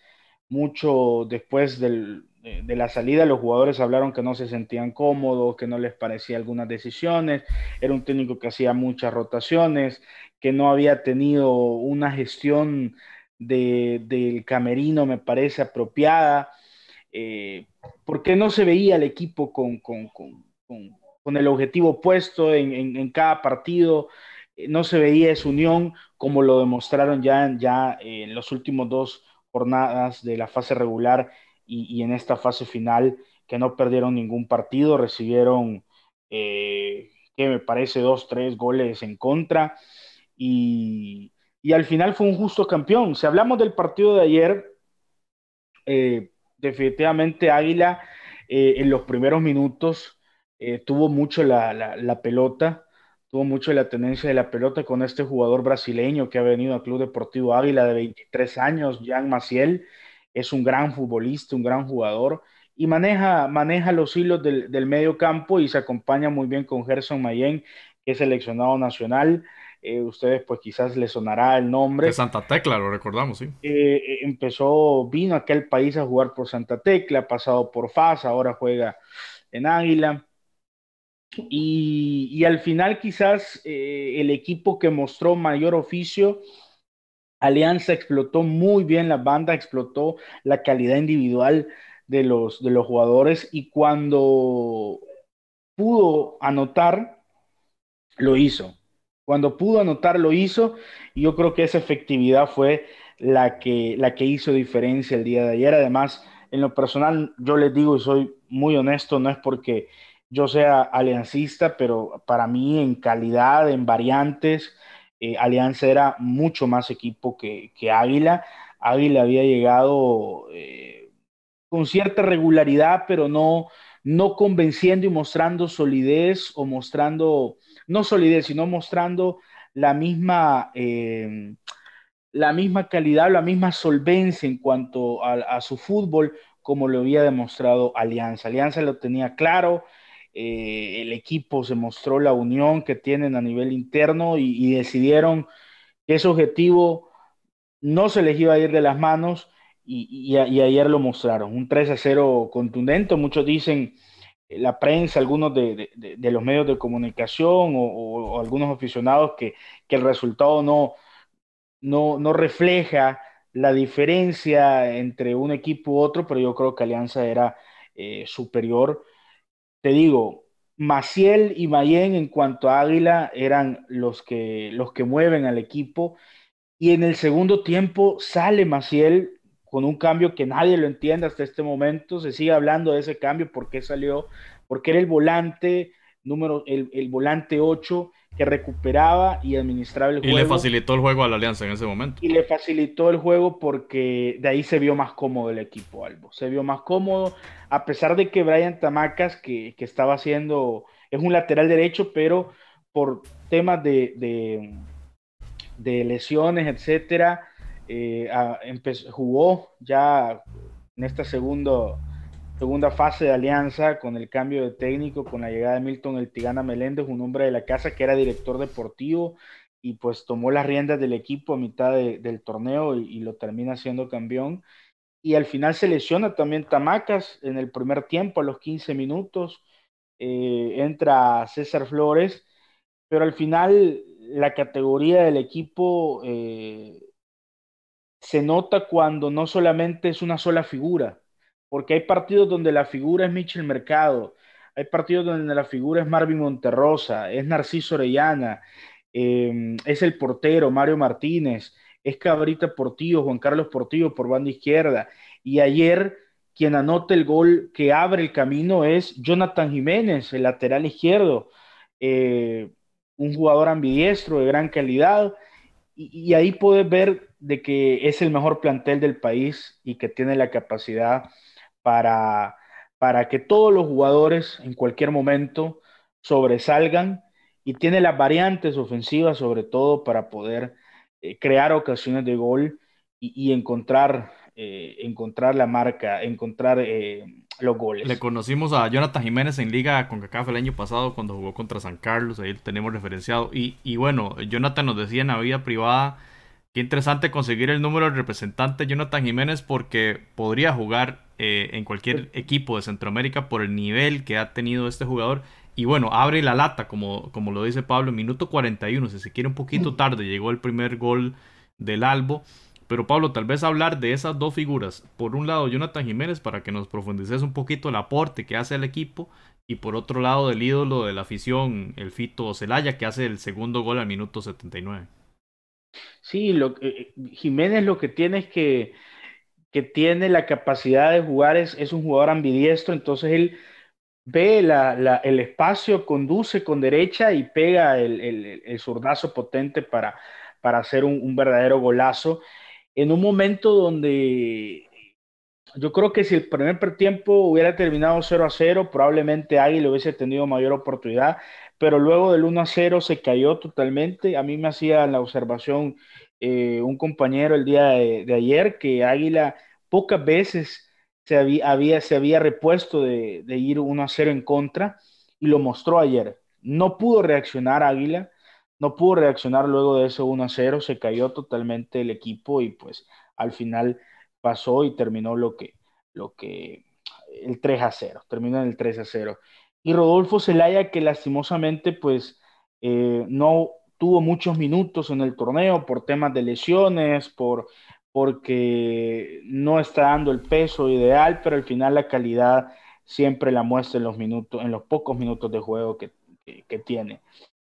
Mucho después de, la salida, los jugadores hablaron que no se sentían cómodos, que no les parecía algunas decisiones. Era un técnico que hacía muchas rotaciones, que no había tenido una gestión del camerino, me parece, apropiada. Eh, porque no se veía el equipo con, con con el objetivo puesto en, cada partido. Eh, no se veía esa unión como lo demostraron ya, ya en los últimos dos jornadas de la fase regular y, en esta fase final, que no perdieron ningún partido, recibieron, eh, que me parece, dos, tres goles en contra. Y, al final fue un justo campeón. Si hablamos del partido de ayer, eh, definitivamente Águila en los primeros minutos eh, tuvo mucho la, pelota, tuvo mucho la tenencia de la pelota con este jugador brasileño que ha venido al Club Deportivo Águila de 23 años, Jean Maciel, es un gran futbolista, un gran jugador y maneja, maneja los hilos del, medio campo y se acompaña muy bien con Gerson Mayen, que es seleccionado nacional. Eh, ustedes pues quizás les sonará el nombre. De Santa Tecla, lo recordamos, sí. Eh, empezó, vino a aquel país a jugar por Santa Tecla, ha pasado por FAS, ahora juega en Águila. Y, al final quizás eh, el equipo que mostró mayor oficio, Alianza explotó muy bien la banda, explotó la calidad individual de los, de los jugadores y cuando pudo anotar, lo hizo. Cuando pudo anotar, lo hizo. Y yo creo que esa efectividad fue la que, la que hizo diferencia el día de ayer. Además, en lo personal, yo les digo y soy muy honesto, no es porque yo sea aliancista, pero para mí en calidad, en variantes, eh, Alianza era mucho más equipo que, Águila. Águila había llegado eh, con cierta regularidad, pero no, no convenciendo y mostrando solidez o mostrando, no solidez, sino mostrando la misma, eh, la misma calidad, la misma solvencia en cuanto a, su fútbol como lo había demostrado Alianza. Alianza lo tenía claro, eh, el equipo se mostró la unión que tienen a nivel interno y, decidieron que ese objetivo no se les iba a ir de las manos y, ayer lo mostraron. Un 3 a 0 contundente. Muchos dicen, la prensa, algunos de, los medios de comunicación o, algunos aficionados que, el resultado no, no, no refleja la diferencia entre un equipo u otro, pero yo creo que Alianza era eh, superior. Te digo, Maciel y Mayen en cuanto a Águila eran los que, los que mueven al equipo. Y en el segundo tiempo sale Maciel con un cambio que nadie lo entiende hasta este momento. Se sigue hablando de ese cambio, por qué salió, porque era el volante número, el, el volante 8 que recuperaba y administraba el juego. Y le facilitó el juego a la Alianza en ese momento. Y le facilitó el juego porque de ahí se vio más cómodo el equipo, Albo. Se vio más cómodo, a pesar de que Brian Tamacas, que, estaba haciendo, es un lateral derecho, pero por temas de, de, lesiones, etcétera, eh, jugó ya en esta segundo segunda fase de alianza con el cambio de técnico, con la llegada de Milton El Tigana Meléndez, un hombre de la casa que era director deportivo y pues tomó las riendas del equipo a mitad del torneo y, lo termina siendo campeón. Y al final se lesiona también Tamacas en el primer tiempo, a los 15 minutos, eh, entra César Flores, pero al final la categoría del equipo eh, se nota cuando no solamente es una sola figura, porque hay partidos donde la figura es Michel Mercado, hay partidos donde la figura es Marvin Monterrosa, es Narciso Orellana, em, es el portero Mario Martínez, es Cabrita Portillo, Juan Carlos Portillo por banda izquierda. Y ayer quien anota el gol que abre el camino es Jonathan Jiménez, el lateral izquierdo, eh, un jugador ambidiestro de gran calidad. Y, ahí puedes ver de que es el mejor plantel del país y que tiene la capacidad para, para que todos los jugadores en cualquier momento sobresalgan y tiene las variantes ofensivas sobre todo para poder eh, crear ocasiones de gol y, encontrar, eh, encontrar la marca, encontrar eh, los goles. Le conocimos a Jonathan Jiménez en Liga con CACAF el año pasado cuando jugó contra San Carlos, ahí tenemos referenciado. Y, y bueno, Jonathan nos decía en la vida privada Qué interesante conseguir el número del representante Jonathan Jiménez porque podría jugar eh, en cualquier equipo de Centroamérica por el nivel que ha tenido este jugador. Y bueno, abre la lata, como, como lo dice Pablo, minuto 41, si se quiere un poquito mm. tarde, llegó el primer gol del Albo. Pero Pablo, tal vez hablar de esas dos figuras. Por un lado, Jonathan Jiménez, para que nos profundices un poquito el aporte que hace el equipo. Y por otro lado, del ídolo de la afición, el Fito Celaya, que hace el segundo gol al minuto 79. Sí, lo, eh, Jiménez lo que tiene es que, que tiene la capacidad de jugar, es, es un jugador ambidiestro, entonces él ve la, el espacio, conduce con derecha y pega el, el, el zurdazo potente para, para hacer un, verdadero golazo. En un momento donde yo creo que si el primer tiempo hubiera terminado 0 a 0, probablemente Águila hubiese tenido mayor oportunidad pero luego del 1 a 0 se cayó totalmente. A mí me hacía la observación eh, un compañero el día de, ayer que Águila pocas veces se había, se había repuesto de, de, ir 1 a 0 en contra y lo mostró ayer. No pudo reaccionar Águila, no pudo reaccionar luego de ese 1 a 0, se cayó totalmente el equipo y pues al final pasó y terminó lo que, lo que el 3 a 0, terminó en el 3 a 0 y Rodolfo Zelaya que lastimosamente pues eh, no tuvo muchos minutos en el torneo por temas de lesiones, por, porque no está dando el peso ideal, pero al final la calidad siempre la muestra en los minutos, en los pocos minutos de juego que, que, tiene.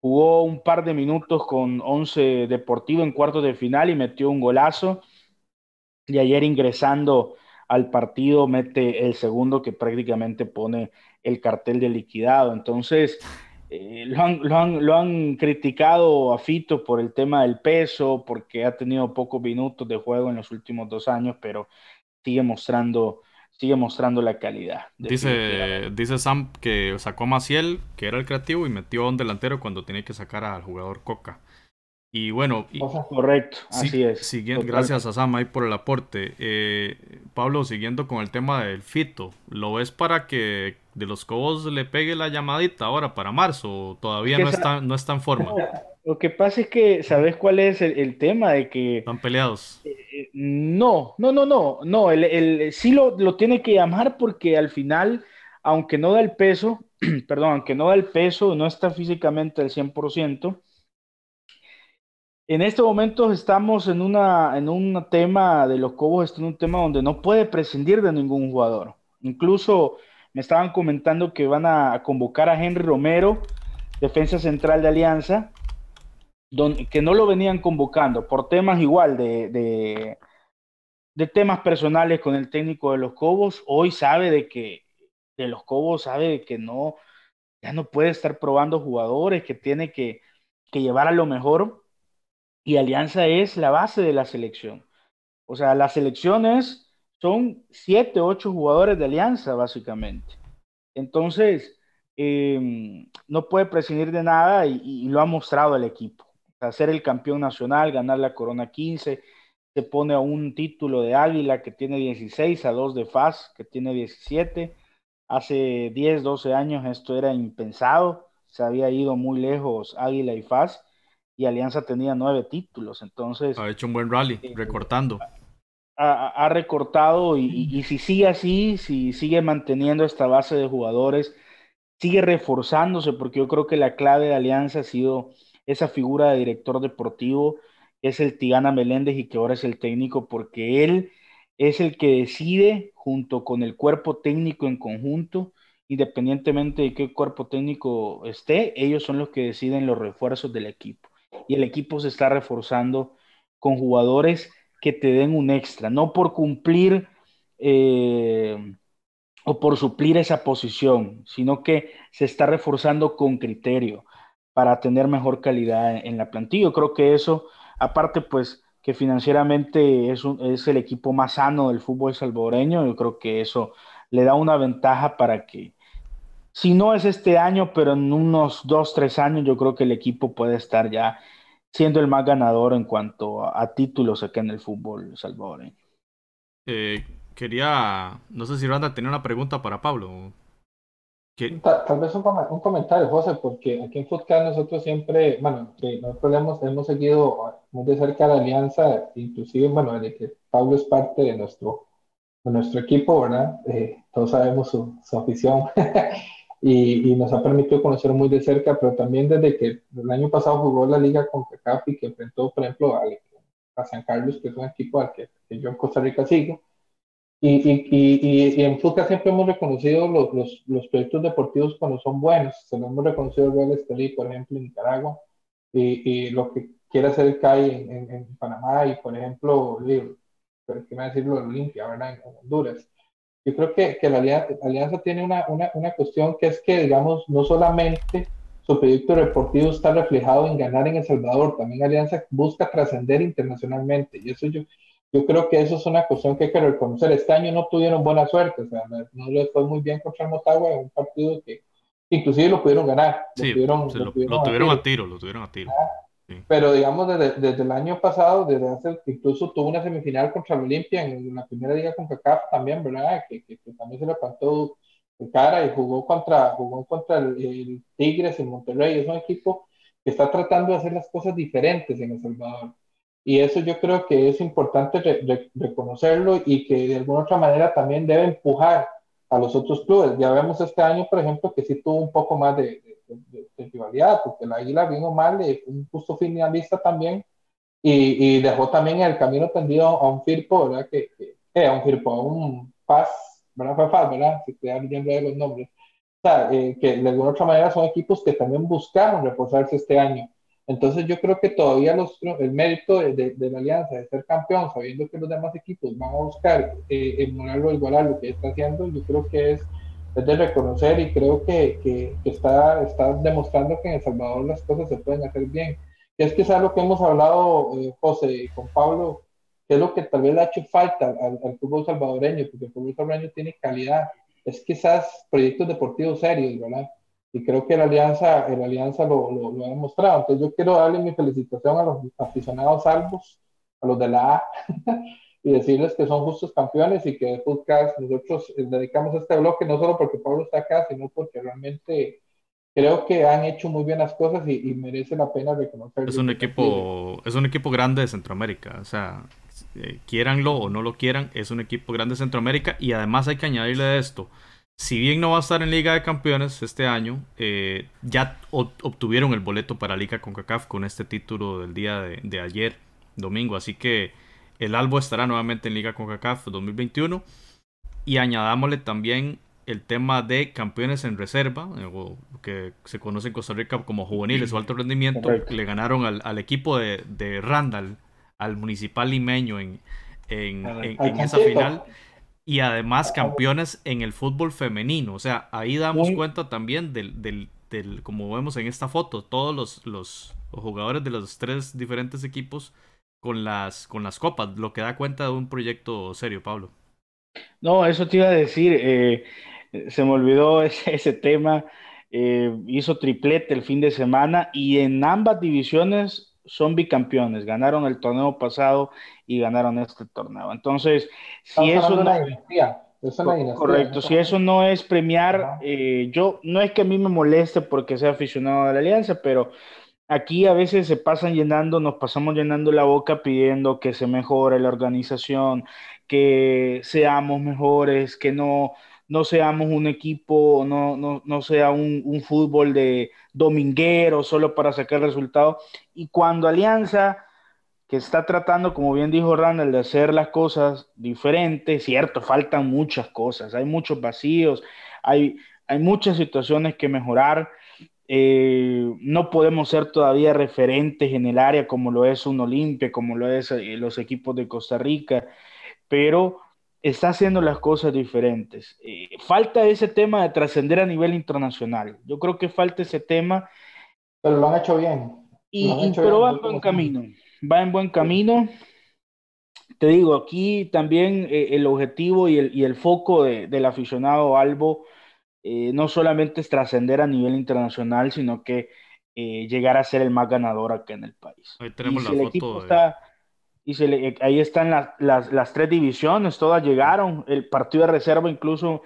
Jugó un par de minutos con 11 Deportivo en cuartos de final y metió un golazo. Y ayer ingresando al partido mete el segundo que prácticamente pone el cartel de liquidado. Entonces, eh, lo, han, lo, han, lo, han, criticado a Fito por el tema del peso, porque ha tenido pocos minutos de juego en los últimos dos años, pero sigue mostrando, sigue mostrando la calidad. Dice, dice Sam que sacó a Maciel, que era el creativo, y metió a un delantero cuando tenía que sacar al jugador Coca. Y bueno, correcto, así es. Siguiendo, gracias a Sam ahí por el aporte. Eh, Pablo, siguiendo con el tema del Fito, ¿lo ves para que de los Cobos le pegue la llamadita ahora para marzo? ¿Todavía no, está, no está en forma? Lo que pasa es que, ¿sabes cuál es el, tema? De que... Están peleados. Eh, No, no, no, no, no, el, el, sí lo, lo, tiene que llamar porque al final, aunque no da el peso, perdón, aunque no da el peso, no está físicamente al 100%, en este momento estamos en, una, en un tema de los Cobos, está en un tema donde no puede prescindir de ningún jugador. Incluso me estaban comentando que van a convocar a Henry Romero, defensa central de Alianza, que no lo venían convocando por temas igual de, de, temas personales con el técnico de los Cobos. Hoy sabe de que de los Cobos sabe que no, ya no puede estar probando jugadores, que tiene que, que llevar a lo mejor y Alianza es la base de la selección. O sea, las selecciones son siete, ocho jugadores de Alianza, básicamente. Entonces, em, no puede prescindir de nada y, lo ha mostrado el equipo. O ser el campeón nacional, ganar la Corona 15, se pone a un título de Águila que tiene 16, a dos de FAS que tiene 17. Hace 10, 12 años esto era impensado, se había ido muy lejos Águila y FAS y Alianza tenía nueve títulos, entonces... Ha hecho un buen rally, eh, recortando. Ha, recortado y, si sigue así, si sigue manteniendo esta base de jugadores, sigue reforzándose, porque yo creo que la clave de Alianza ha sido esa figura de director deportivo, es el Tigana Meléndez y que ahora es el técnico, porque él es el que decide junto con el cuerpo técnico en conjunto, independientemente de qué cuerpo técnico esté, ellos son los que deciden los refuerzos del equipo. Y el equipo se está reforzando con jugadores que te den un extra, no por cumplir eh, o por suplir esa posición, sino que se está reforzando con criterio para tener mejor calidad en la plantilla. Yo creo que eso, aparte pues que financieramente es, es el equipo más sano del fútbol salvadoreño, yo creo que eso le da una ventaja para que si no es este año, pero en unos dos, tres años, yo creo que el equipo puede estar ya siendo el más ganador en cuanto a, títulos acá en el fútbol salvadoreño. Eh, quería, no sé si Randa tenía una pregunta para Pablo. Tal, vez un, comentario, José, porque aquí en Footcast nosotros siempre, bueno, nosotros hemos, hemos seguido muy de cerca la alianza, inclusive, bueno, desde que Pablo es parte de nuestro, de nuestro equipo, ¿verdad? Eh, todos sabemos su, su afición y, nos ha permitido conocer muy de cerca, pero también desde que el año pasado jugó la liga con CACAF y que enfrentó, por ejemplo, a, San Carlos, que es un equipo al que, yo en Costa Rica sigo. Y, y, y, en FUCA siempre hemos reconocido los, los, los, proyectos deportivos cuando son buenos. Se lo hemos reconocido el Real Estelí, por ejemplo, en Nicaragua, y, lo que quiere hacer el CAI en, en, Panamá, y por ejemplo, ¿qué me decirlo? Olimpia, ¿verdad? En Honduras yo creo que, que la alianza, tiene una, una, una, cuestión que es que, digamos, no solamente su proyecto deportivo está reflejado en ganar en El Salvador, también Alianza busca trascender internacionalmente. Y eso yo, yo creo que eso es una cuestión que hay que reconocer. Este año no tuvieron buena suerte, o sea, no les fue muy bien contra el Motagua en un partido que inclusive lo pudieron ganar. Sí, lo, tuvieron, a tiro, lo tuvieron a tiro. Ah, pero digamos, desde, desde, el año pasado, desde hace, incluso tuvo una semifinal contra el Olimpia en, la primera liga con CACAF también, ¿verdad? Que, que, también se le plantó de cara y jugó contra, jugó contra el, Tigres en Monterrey. Es un equipo que está tratando de hacer las cosas diferentes en El Salvador. Y eso yo creo que es importante reconocerlo y que de alguna otra manera también debe empujar a los otros clubes. Ya vemos este año, por ejemplo, que sí tuvo un poco más de, de, rivalidad, porque el Águila vino mal, un justo finalista también, y, y, dejó también el camino tendido a un Firpo, ¿verdad? Que, que eh, a un Firpo, a un Paz, ¿verdad? Fue Paz, ¿verdad? Si estoy leyendo de los nombres. O sea, eh, que de alguna otra manera son equipos que también buscaron reforzarse este año. Entonces yo creo que todavía los, el mérito de, de, la alianza de ser campeón, sabiendo que los demás equipos van a buscar eh, emularlo, igualar lo que está haciendo, yo creo que es es de reconocer y creo que, que, está, está, demostrando que en El Salvador las cosas se pueden hacer bien. Que es algo que hemos hablado, eh, José, con Pablo, que es lo que tal vez le ha hecho falta al, al, fútbol salvadoreño, porque el fútbol salvadoreño tiene calidad, es quizás proyectos deportivos serios, ¿verdad? Y creo que la Alianza, la Alianza lo, lo, lo, ha demostrado. Entonces yo quiero darle mi felicitación a los aficionados salvos, a los de la A, y decirles que son justos campeones y que podcast nosotros eh, dedicamos este bloque no solo porque Pablo está acá, sino porque realmente creo que han hecho muy bien las cosas y, merece la pena reconocerlo. Es un equipo, es un equipo grande de Centroamérica, o sea, eh, quieranlo o no lo quieran, es un equipo grande de Centroamérica y además hay que añadirle esto. Si bien no va a estar en Liga de Campeones este año, eh, ya obtuvieron el boleto para Liga CONCACAF con este título del día de, ayer, domingo. Así que el Albo estará nuevamente en Liga CONCACAF 2021. Y añadámosle también el tema de campeones en reserva, eh, que se conoce en Costa Rica como juveniles o alto rendimiento. Le ganaron al, equipo de, de, Randall, al municipal limeño en, en, en esa final y además campeones en el fútbol femenino. O sea, ahí damos cuenta también del, del, del, como vemos en esta foto, todos los, los, jugadores de los tres diferentes equipos con las, con las copas, lo que da cuenta de un proyecto serio, Pablo. No, eso te iba a decir, eh, se me olvidó ese, ese tema. Eh, hizo triplete el fin de semana y en ambas divisiones son bicampeones, ganaron el torneo pasado y ganaron este torneo. Entonces, si eso no... Correcto, si eso no es premiar, eh, yo no es que a mí me moleste porque sea aficionado a la alianza, pero aquí a veces se pasan llenando, nos pasamos llenando la boca pidiendo que se mejore la organización, que seamos mejores, que no, no seamos un equipo, no, no, no sea un, un, fútbol de dominguero solo para sacar resultados. Y cuando Alianza, que está tratando, como bien dijo Randall, de hacer las cosas diferentes, cierto, faltan muchas cosas, hay muchos vacíos, hay, hay muchas situaciones que mejorar. Eh, no podemos ser todavía referentes en el área como lo es un Olimpia, como lo es eh, los equipos de Costa Rica, pero está haciendo las cosas diferentes. Eh, falta ese tema de trascender a nivel internacional. Yo creo que falta ese tema. Pero lo han hecho bien. Y, pero va en buen camino. Va en buen camino. Te digo, aquí también eh, el objetivo y el, foco del aficionado Albo eh, no solamente es trascender a nivel internacional, sino que llegar a ser el más ganador acá en el país. Ahí tenemos la foto. Está, y se le, ahí están las, las, las, tres divisiones, todas llegaron, el partido de reserva incluso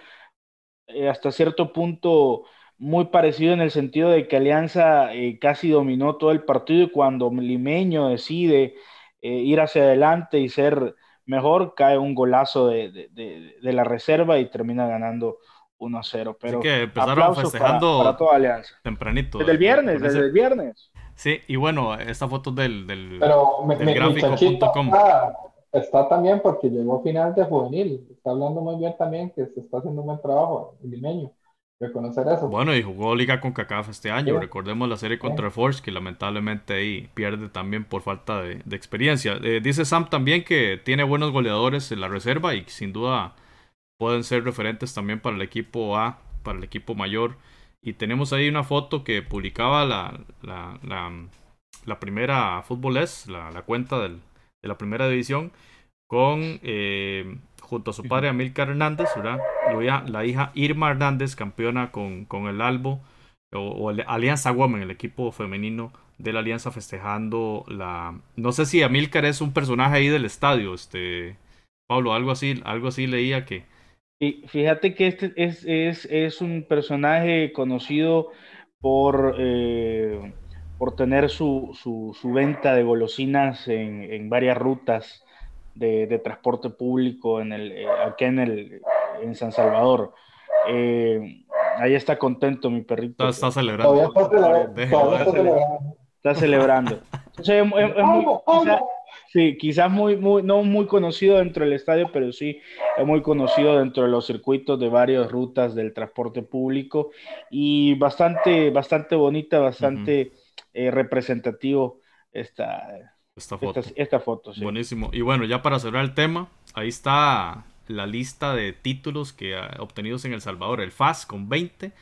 eh, hasta cierto punto muy parecido en el sentido de que Alianza eh, casi dominó todo el partido y cuando Limeño decide eh, ir hacia adelante y ser mejor, cae un golazo de, de, de, la reserva y termina ganando 1 a 0. Pero que empezaron festejando para, toda Alianza. tempranito. Desde el viernes, desde el viernes. Sí, y bueno, esta foto del, del, Pero del gráfico.com. Está, también porque llegó a final de juvenil. Está hablando muy bien también que se está haciendo un buen trabajo el limeño. Reconocer eso. Bueno, y jugó Liga con CACAF este año. Recordemos la serie contra el Force, que lamentablemente ahí pierde también por falta de, de experiencia. Eh, dice Sam también que tiene buenos goleadores en la reserva y sin duda pueden ser referentes también para el equipo A, para el equipo mayor. Y tenemos ahí una foto que publicaba la, la, la, primera Fútbol la, cuenta de la primera división, con eh, junto a su padre Amílcar Hernández, ¿verdad? La hija Irma Hernández, campeona con, con el Albo, o, Alianza Women, el equipo femenino de la Alianza, festejando la. No sé si Amílcar es un personaje ahí del estadio, este. Pablo, algo así, algo así leía que, fíjate que este es, es, es un personaje conocido por, eh, por tener su, su, su, venta de golosinas en, en varias rutas de, de, transporte público en el, eh, aquí en, el, en San Salvador. Eh, ahí está contento mi perrito. Está, celebrando. Está celebrando. es, muy, Sí, quizás muy, muy, no muy conocido dentro del estadio, pero sí es muy conocido dentro de los circuitos de varias rutas del transporte público y bastante, bastante bonita, bastante eh, representativo esta, esta foto. Esta, foto Buenísimo. Y bueno, ya para cerrar el tema, ahí está la lista de títulos que ha obtenidos en El Salvador. El FAS con 20,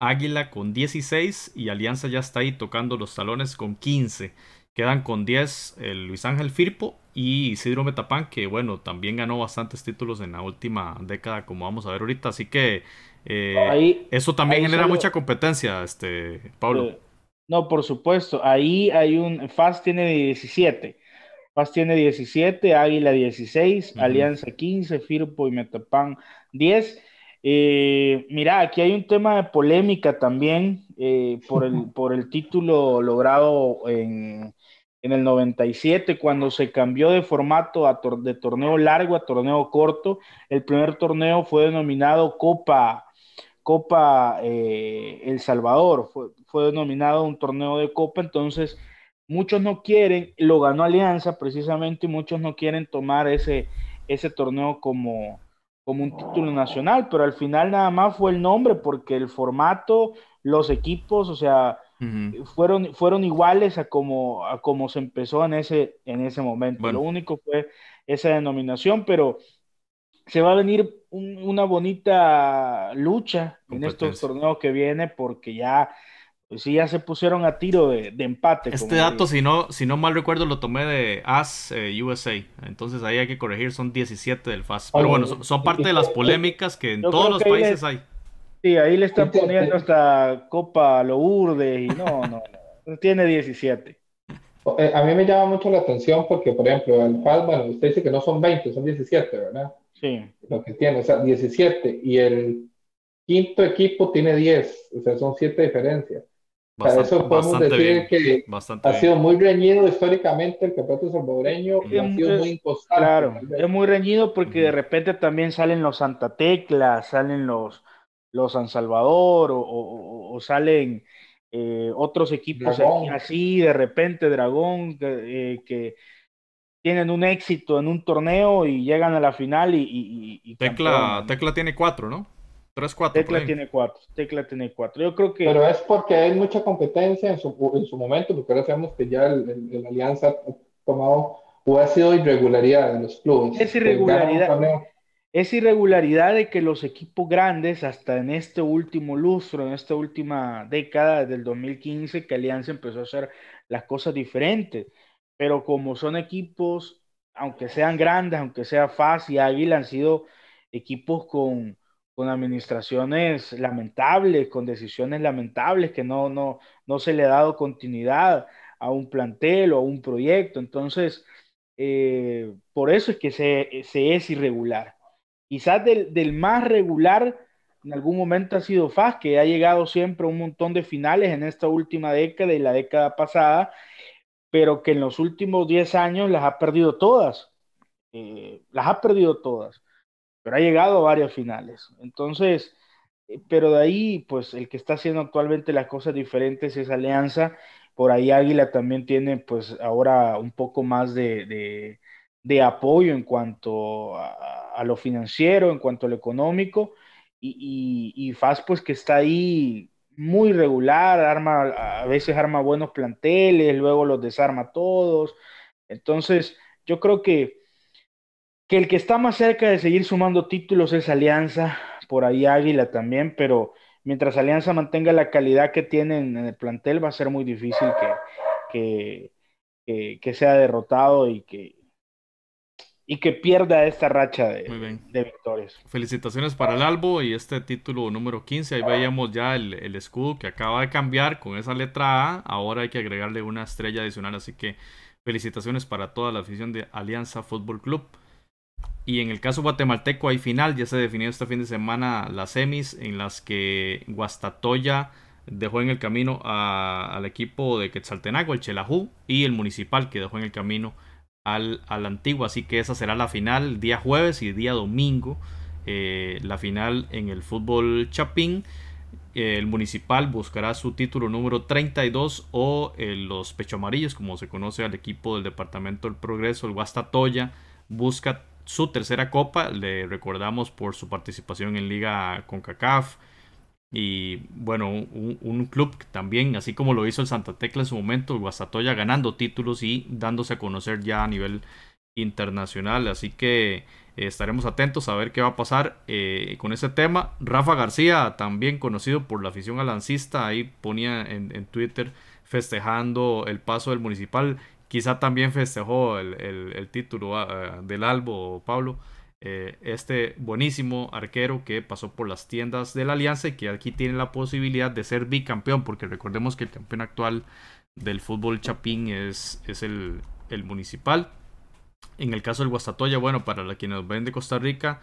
Águila con 16 y Alianza ya está ahí tocando los talones con 15. Quedan con 10 el Luis Ángel Firpo y Isidro Metapán, que bueno, también ganó bastantes títulos en la última década, como vamos a ver ahorita. Así que eh, eso también genera mucha competencia, este Pablo. Eh, no, por supuesto. Ahí hay un. FAS tiene 17. FAS tiene 17, Águila 16, Alianza 15, Firpo y Metapán 10. Eh, mira, aquí hay un tema de polémica también por, el, por el título logrado en, en el 97 cuando se cambió de formato de torneo largo a torneo corto. El primer torneo fue denominado Copa, Copa eh, El Salvador, fue, fue denominado un torneo de Copa, entonces muchos no quieren, lo ganó Alianza precisamente, y muchos no quieren tomar ese, ese torneo como, como un título nacional, pero al final nada más fue el nombre porque el formato, los equipos, o sea, fueron, fueron iguales a como, a como se empezó en ese, en ese momento. Lo único fue esa denominación, pero se va a venir una bonita lucha en estos torneos que viene porque ya pues sí, ya se pusieron a tiro de, empate. Este dato, si no, si no mal recuerdo, lo tomé de AS eh, USA. Entonces ahí hay que corregir, son 17 del FAS. Pero bueno, son, parte de las polémicas que en todos los países hay. Sí, ahí le están poniendo hasta Copa Lourdes y no, no, no. Tiene 17. Eh, a mí me llama mucho la atención porque, por ejemplo, el FAS, bueno, usted dice que no son 20, son 17, ¿verdad? Sí. Lo que tiene, o sea, 17. Y el quinto equipo tiene 10, o sea, son 7 diferencias. Bastante, eso podemos decir que ha sido muy reñido históricamente el campeonato salvadoreño y ha sido muy inconstante. Claro, es muy reñido porque de repente también salen los Santa Tecla, salen los, los San Salvador o, salen eh, otros equipos así, de repente Dragón, que, eh, que, tienen un éxito en un torneo y llegan a la final y... Tecla, Tecla tiene cuatro, ¿no? Tecla tiene cuatro. Tecla tiene cuatro. Yo creo que. Pero es porque hay mucha competencia en su, en su momento, porque ahora sabemos que ya el, Alianza ha tomado o ha sido irregularidad en los clubes. Es irregularidad. Es irregularidad de que los equipos grandes, hasta en este último lustro, en esta última década, del 2015, que Alianza empezó a hacer las cosas diferentes. Pero como son equipos, aunque sean grandes, aunque sea fácil, Águila han sido equipos con, con administraciones lamentables, con decisiones lamentables, que no, no, no se le ha dado continuidad a un plantel o a un proyecto. Entonces, eh, por eso es que se, es irregular. Quizás del, más regular, en algún momento ha sido FAS, que ha llegado siempre a un montón de finales en esta última década y la década pasada, pero que en los últimos 10 años las ha perdido todas. Eh, las ha perdido todas pero ha llegado a varias finales. Entonces, eh, pero de ahí, pues el que está haciendo actualmente las cosas diferentes es Alianza. Por ahí Águila también tiene, pues ahora un poco más de, apoyo en cuanto a, lo financiero, en cuanto a lo económico. Y, y, FAS, pues que está ahí muy regular, arma, a veces arma buenos planteles, luego los desarma todos. Entonces, yo creo que que el que está más cerca de seguir sumando títulos es Alianza, por ahí Águila también, pero mientras Alianza mantenga la calidad que tiene en el plantel, va a ser muy difícil que, que, sea derrotado y que, y que pierda esta racha de, de, victorias. Felicitaciones para el Albo y este título número 15. Ahí veíamos ya el, el, escudo que acaba de cambiar con esa letra A. Ahora hay que agregarle una estrella adicional, así que felicitaciones para toda la afición de Alianza Fútbol Club. Y en el caso guatemalteco hay final, ya se definió este fin de semana las semis en las que Guastatoya dejó en el camino al equipo de Quetzaltenango, el Chelajú, y el Municipal que dejó en el camino al, al Antiguo. Así que esa será la final día jueves y día domingo. Eh, la final en el fútbol Chapín. El Municipal buscará su título número 32 o eh, los Pecho Amarillos, como se conoce al equipo del Departamento del Progreso, el Guastatoya, busca su tercera copa. Le recordamos por su participación en Liga CONCACAF. Y bueno, un, club también, así como lo hizo el Santa Tecla en su momento, el Guastatoya ganando títulos y dándose a conocer ya a nivel internacional. Así que eh, estaremos atentos a ver qué va a pasar eh, con ese tema. Rafa García, también conocido por la afición alancista, ahí ponía en, Twitter festejando el paso del municipal quizá también festejó el, título ah, del Albo, Pablo. Eh, este buenísimo arquero que pasó por las tiendas de la Alianza y que aquí tiene la posibilidad de ser bicampeón, porque recordemos que el campeón actual del fútbol chapín es, es el, municipal. En el caso del Guastatoya, bueno, para quienes nos ven de Costa Rica,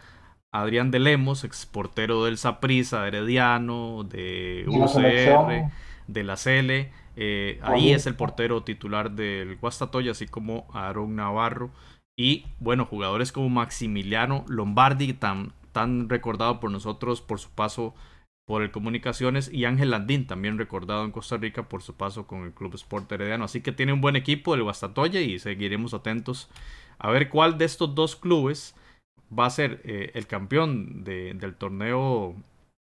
Adrián de Lemos, exportero del Saprissa, Herediano, de UCR de la CL. Eh, ahí es el portero titular del Guastatoya, así como Aaron Navarro. Y bueno, jugadores como Maximiliano Lombardi, tan, tan recordado por nosotros por su paso por el Comunicaciones, y Ángel Landín, también recordado en Costa Rica por su paso con el Club Sport Herediano. Así que tiene un buen equipo el Guastatoya y seguiremos atentos a ver cuál de estos dos clubes va a ser eh, el campeón del torneo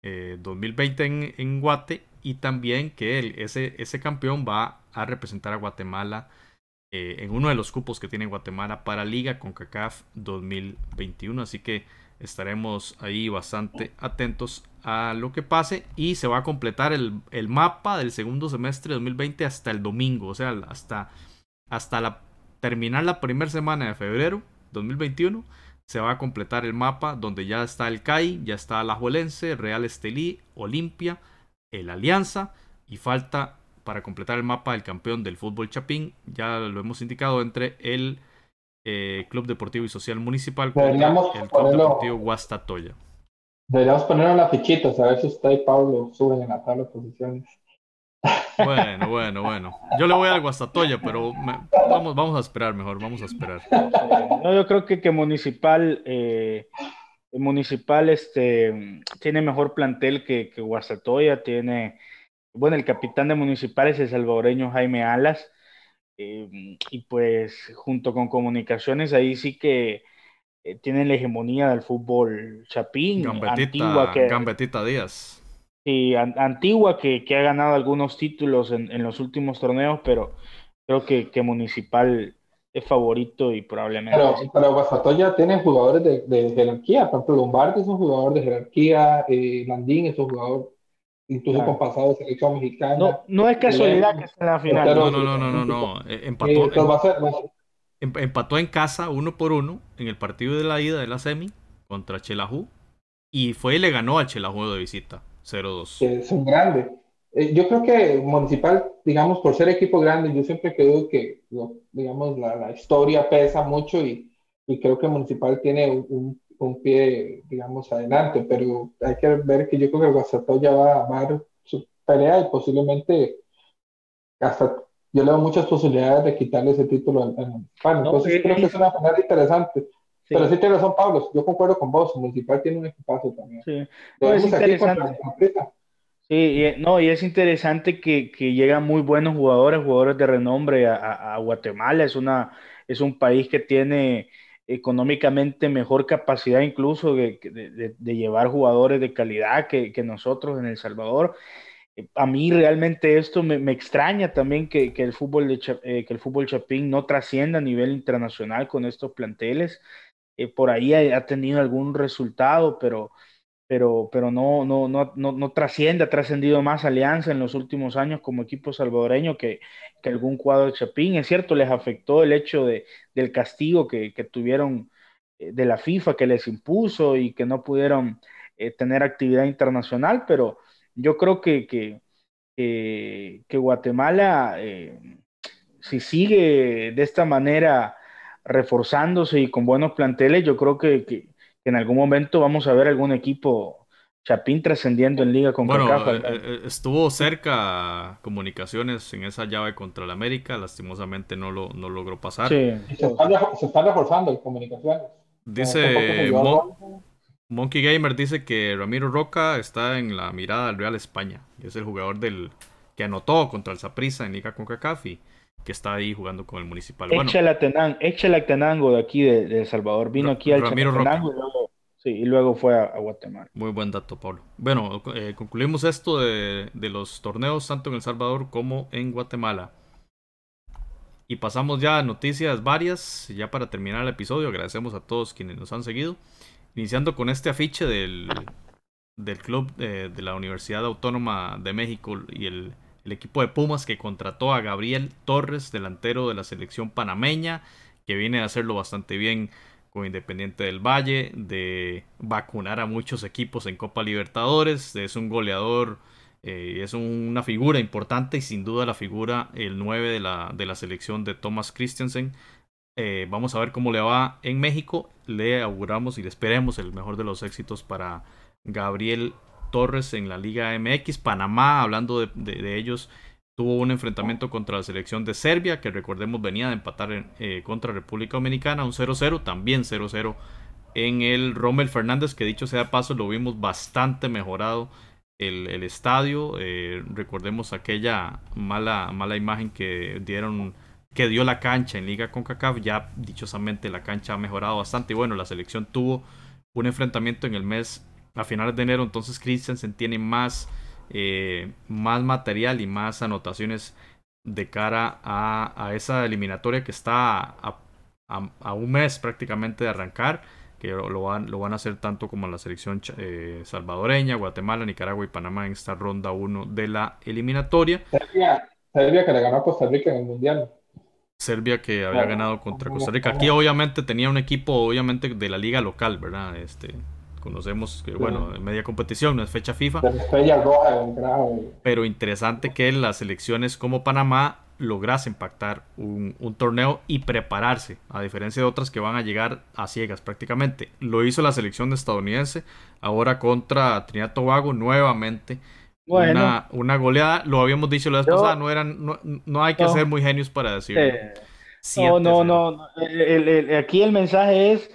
2020 eh, en, Guate y también que ese, ese campeón va a representar a Guatemala eh, en uno de los cupos que tiene Guatemala para Liga con CACAF 2021. Así que estaremos ahí bastante atentos a lo que pase y se va a completar el, el mapa del segundo semestre de 2020 hasta el domingo, o sea, hasta, hasta la, terminar la primera semana de febrero 2021 se va a completar el mapa donde ya está el CAI, ya está Alajuelense, Real Estelí, Olimpia, el Alianza y falta para completar el mapa el campeón del fútbol Chapín, ya lo hemos indicado entre el eh, Club Deportivo y Social Municipal contra el Club Deportivo Guastatoya. Deberíamos ponerlo en las fichitas, a ver si usted y Pablo suben en la tabla de posiciones. Bueno, bueno, bueno. Yo le voy al Guastatoya, pero vamos, vamos a esperar mejor, vamos a esperar. No, yo creo que, que Municipal, eh, Municipal este, tiene mejor plantel que, que Guastatoya, tiene, bueno, el capitán de Municipal es el salvadoreño Jaime Alas, eh, y pues junto con Comunicaciones ahí sí que eh, tienen la hegemonía del fútbol chapín. Gambetita, que, Gambetita Díaz. Sí, Antigua que, que, ha ganado algunos títulos en, en, los últimos torneos, pero creo que, que Municipal es favorito y probablemente. Pero, pero Guastatoya tiene jugadores de, de, jerarquía, por ejemplo, Lombardi es un jugador de jerarquía, eh, Landín es un jugador incluso claro. con pasado de selección mexicana. No, no es casualidad que esté en la final. No, no, no, no, no, no. Empató, eh, va a ser, va a ser. empató en casa uno por uno en el partido de la ida de la semi contra Chelajú y fue y le ganó al Chelajú de visita. 0-2. Que son grandes. Eh, yo creo que Municipal, digamos, por ser equipo grande, yo siempre creo que, digamos, la, la historia pesa mucho y, y, creo que Municipal tiene un, un, pie, digamos, adelante, pero hay que ver que yo creo que el Guastatoya va, va a dar su pelea y posiblemente hasta yo le doy muchas posibilidades de quitarle ese título al, Municipal. Entonces no, creo que es una final interesante. Sí. Pero sí tiene razón, Pablo. Yo concuerdo con vos. Municipal tiene un equipazo también. Sí, no, es interesante. Sí, y, no, y es interesante que, que llegan muy buenos jugadores, jugadores de renombre a, a, Guatemala. Es, una, es un país que tiene económicamente mejor capacidad incluso de, de, de llevar jugadores de calidad que, que, nosotros en El Salvador. A mí realmente esto me, me extraña también que, que el fútbol de, eh, que el fútbol chapín no trascienda a nivel internacional con estos planteles eh, por ahí ha, tenido algún resultado, pero, pero, pero no, no, no, no, no trasciende, ha trascendido más Alianza en los últimos años como equipo salvadoreño que, que algún cuadro de Chapín. Es cierto, les afectó el hecho de, del castigo que, que tuvieron eh, de la FIFA que les impuso y que no pudieron eh, tener actividad internacional, pero yo creo que, que, que, Guatemala, eh, si sigue de esta manera, reforzándose y con buenos planteles, yo creo que, que en algún momento vamos a ver algún equipo Chapín trascendiendo en liga con bueno, eh, eh, estuvo cerca comunicaciones en esa llave contra el América, lastimosamente no lo no logró pasar. Sí. Se, está, se, está, reforzando el comunicaciones. Dice Mon Monkey Gamer dice que Ramiro Roca está en la mirada del Real España. Es el jugador del que anotó contra el Saprissa en Liga con y que está ahí jugando con el municipal. Bueno, Tenango de aquí de, de, Salvador. Vino aquí al Chalatenango y luego, sí, y luego fue a, a, Guatemala. Muy buen dato, Pablo. Bueno, eh, concluimos esto de, de, los torneos tanto en El Salvador como en Guatemala. Y pasamos ya a noticias varias. Ya para terminar el episodio, agradecemos a todos quienes nos han seguido. Iniciando con este afiche del, del club de, de la Universidad Autónoma de México y el el equipo de Pumas que contrató a Gabriel Torres, delantero de la selección panameña, que viene a hacerlo bastante bien con Independiente del Valle, de vacunar a muchos equipos en Copa Libertadores, es un goleador, eh, es una figura importante y sin duda la figura, el 9 de la, de la selección de Thomas Christensen. Eh, vamos a ver cómo le va en México, le auguramos y le esperemos el mejor de los éxitos para Gabriel Torres en la Liga MX. Panamá, hablando de, ellos, tuvo un enfrentamiento contra la selección de Serbia, que recordemos venía de empatar eh, contra República Dominicana, un 0-0, también 0-0 en el Rommel Fernández, que dicho sea paso, lo vimos bastante mejorado el, estadio. Eh, recordemos aquella mala, mala imagen que dieron que dio la cancha en Liga con CACAF. Ya dichosamente la cancha ha mejorado bastante. Y bueno, la selección tuvo un enfrentamiento en el mes a finales de enero. Entonces Christensen tiene más, eh, más material y más anotaciones de cara a, esa eliminatoria que está a, a, un mes prácticamente de arrancar. Que lo van, lo van a hacer tanto como la selección eh, salvadoreña, Guatemala, Nicaragua y Panamá en esta ronda 1 de la eliminatoria. Serbia, Serbia que le ganó a Costa Rica en el Mundial. Serbia que había ganado contra Costa Rica. Aquí obviamente tenía un equipo obviamente de la liga local, ¿verdad? Este conocemos que bueno, en media competición, no es fecha FIFA. Pero interesante que las selecciones como Panamá lograsen pactar un, torneo y prepararse, a diferencia de otras que van a llegar a ciegas prácticamente. Lo hizo la selección estadounidense, ahora contra Trinidad Tobago nuevamente una, una, goleada, lo habíamos dicho la vez pasada, no, eran, no, hay que ser muy genios para decirlo. no, no, no, aquí el mensaje es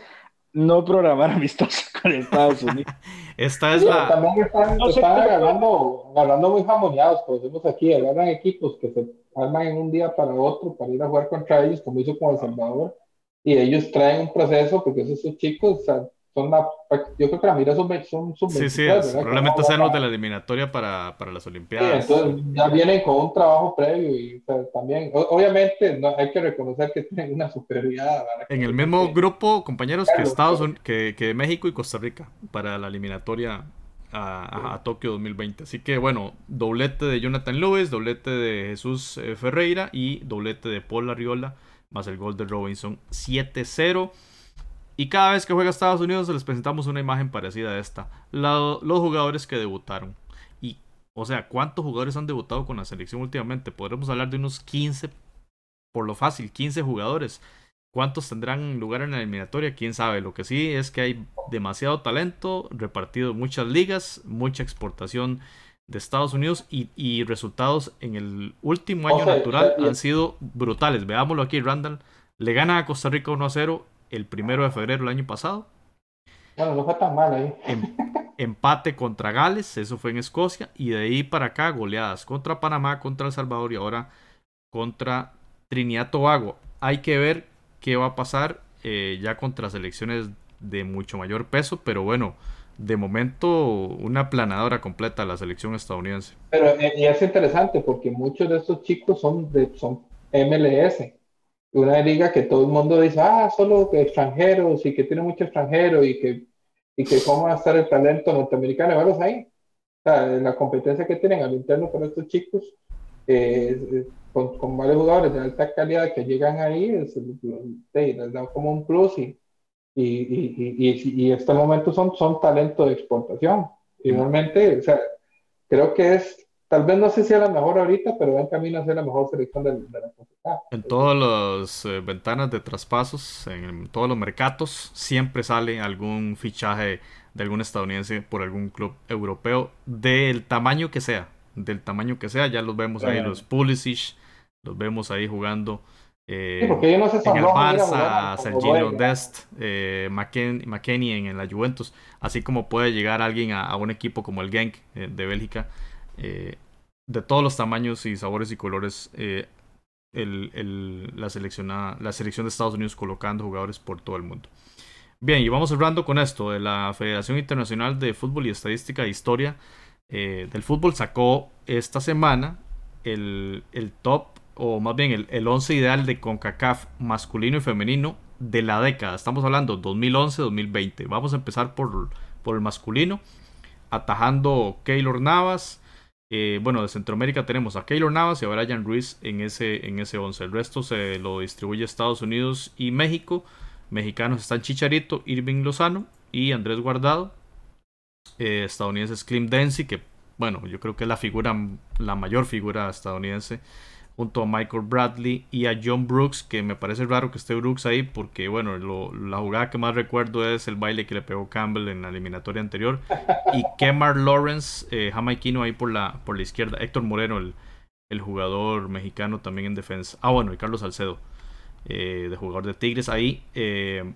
no programar amistosos con Estados Unidos. Esta es la... También están, están agarrando, muy jamoneados, como decimos aquí, agarran equipos que se arman en un día para otro para ir a jugar contra ellos, como hizo con El Salvador, y ellos traen un proceso, porque esos chicos, yo creo que la mira son, son, son Sí, sí, probablemente sean los de la eliminatoria para, para las Olimpiadas. Sí, entonces ya vienen con un trabajo previo y también, obviamente, no, hay que reconocer que tienen una superioridad. En el mismo grupo, compañeros, que Estados Unidos, que, que, México y Costa Rica para la eliminatoria a, a, Tokio 2020. Así que bueno, doblete de Jonathan Lewis, doblete de Jesús eh, Ferreira y doblete de Paul Arriola, más el gol de Robinson 7-0. Y cada vez que juega Estados Unidos les presentamos una imagen parecida a esta. los jugadores que debutaron. Y, o sea, ¿cuántos jugadores han debutado con la selección últimamente? Podremos hablar de unos 15, por lo fácil, 15 jugadores. ¿Cuántos tendrán lugar en la eliminatoria? Quién sabe. Lo que sí es que hay demasiado talento repartido en muchas ligas, mucha exportación de Estados Unidos y, resultados en el último año natural han sido brutales. Veámoslo aquí, Randall. Le gana a Costa Rica 1 a 0 el primero de febrero del año pasado. Bueno, no fue tan mal ahí. Em, empate contra Gales, eso fue en Escocia, y de ahí para acá goleadas contra Panamá, contra El Salvador y ahora contra Trinidad Tobago. Hay que ver qué va a pasar eh, ya contra selecciones de mucho mayor peso, pero bueno, de momento una planadora completa la selección estadounidense. Pero eh, y es interesante porque muchos de estos chicos son de son MLS una liga que todo el mundo dice, ah, solo que extranjeros y que tiene mucho extranjero y que, y que cómo va a estar el talento norteamericano, verlos ahí. O sea, la competencia que tienen al interno con estos chicos, eh, con, con, varios jugadores de alta calidad que llegan ahí, es, les da como un plus y, y, y, y, y estos momentos son, son talento de exportación. Y realmente, o sea, creo que es tal vez no sé si es la mejor ahorita, pero va en camino a ser la mejor selección de, la comunidad. En todas las eh, ventanas de traspasos, en todos los mercados, siempre sale algún fichaje de algún estadounidense por algún club europeo, del tamaño que sea, del tamaño que sea, ya los vemos ahí, los Pulisic, los vemos ahí jugando. Eh, porque no en el Barça, Sergio Dest, eh, McKenny en, la Juventus, así como puede llegar alguien a, un equipo como el Genk eh, de Bélgica, eh, de todos los tamaños y sabores y colores. Eh, la, selección de Estados Unidos colocando jugadores por todo el mundo. Bien, y vamos cerrando con esto. De la Federación Internacional de Fútbol y Estadística e Historia eh, del Fútbol sacó esta semana el, el top, o más bien el, el 11 ideal de CONCACAF masculino y femenino de la década. Estamos hablando 2011-2020. Vamos a empezar por, por el masculino. Atajando Keylor Navas, eh, bueno, de Centroamérica tenemos a Keylor Navas y a Brian Ruiz en ese, en ese 11. El resto se lo distribuye Estados Unidos y México. Mexicanos están Chicharito, Irving Lozano y Andrés Guardado. Eh, estadounidenses Clem Dancy, que bueno, yo creo que es la figura, la mayor figura estadounidense junto a Michael Bradley y a John Brooks, que me parece raro que esté Brooks ahí, porque bueno, la jugada que más recuerdo es el baile que le pegó Campbell en la eliminatoria anterior, y Kemar Lawrence, eh, jamaiquino ahí por la, por la izquierda, Héctor Moreno, el, el jugador mexicano también en defensa, ah bueno, y Carlos Salcedo, eh, de jugador de Tigres ahí, eh,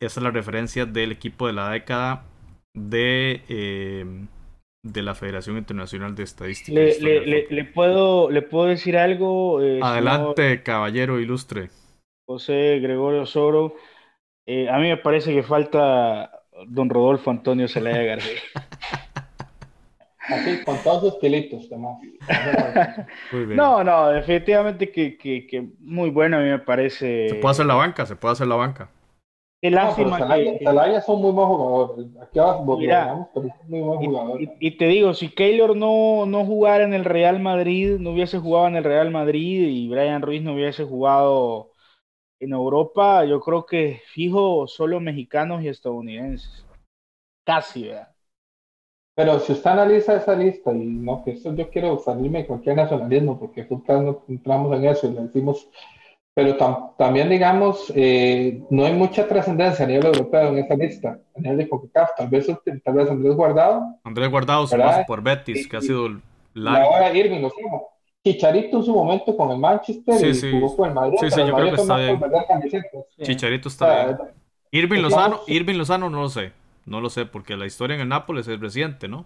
esa es la referencia del equipo de la década de eh, de la Federación Internacional de Estadística. Le, puedo, ¿le puedo decir algo? Eh, Adelante, caballero ilustre. José Gregorio Soro. Eh, a mí me parece que falta don Rodolfo Antonio Zelaya García. Así, con todos sus kilitos, No, no, definitivamente que, que, que, muy bueno a mí me parece. Se puede hacer la banca, se puede hacer la banca. Qué lástima. No, son muy buenos jugadores. Aquí Mira, pero son muy buenos jugadores. Y, te digo, si Keylor no, no jugara en el Real Madrid, no hubiese jugado en el Real Madrid y Brian Ruiz no hubiese jugado en Europa, yo creo que fijo solo mexicanos y estadounidenses. Casi, ¿verdad? Pero si usted analiza esa lista, y no que eso yo quiero salirme de cualquier nacionalismo, porque no entramos en eso y le decimos pero también, digamos, eh, no hay mucha trascendencia a nivel europeo en esta lista, a nivel de CONCACAF. Tal vez, tal vez Andrés Guardado. Andrés Guardado se pasó por Betis, que ha sido la. ahora Irving lo Chicharito en su momento con el Manchester y jugó con el Madrid. Sí, sí, yo creo que está bien. Chicharito está bien. Irving Lozano, Irving Lozano no lo sé. No lo sé, porque la historia en el Nápoles es reciente, ¿no?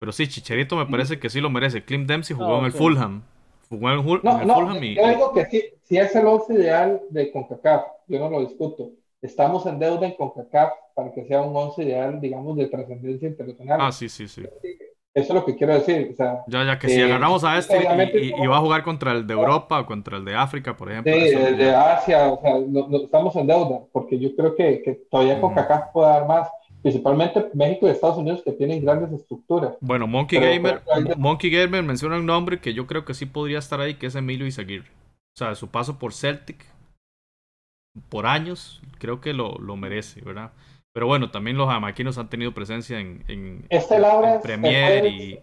Pero sí, Chicharito me parece que sí lo merece. Clint Dempsey jugó en el Fulham no, no, Yo digo que sí, si es el 11 ideal de CONCACAF, yo no lo discuto. Estamos en deuda en CONCACAF para que sea un 11 ideal, digamos, de trascendencia internacional. Ah, sí, sí, sí. Eso es lo que quiero decir. O sea, ya, ya que si agarramos a este y, va a jugar contra el de Europa o contra el de África, por ejemplo. Sí, el de Asia, o sea, estamos en deuda, porque yo creo que, que todavía CONCACAF puede dar más principalmente México y Estados Unidos que tienen grandes estructuras. Bueno, Monkey Gamer, Monkey Gamer menciona un nombre que yo creo que sí podría estar ahí, que es Emilio Izaguirre. O sea, su paso por Celtic por años, creo que lo, lo merece, ¿verdad? Pero bueno, también los jamaquinos han tenido presencia en, en, este en Premier y...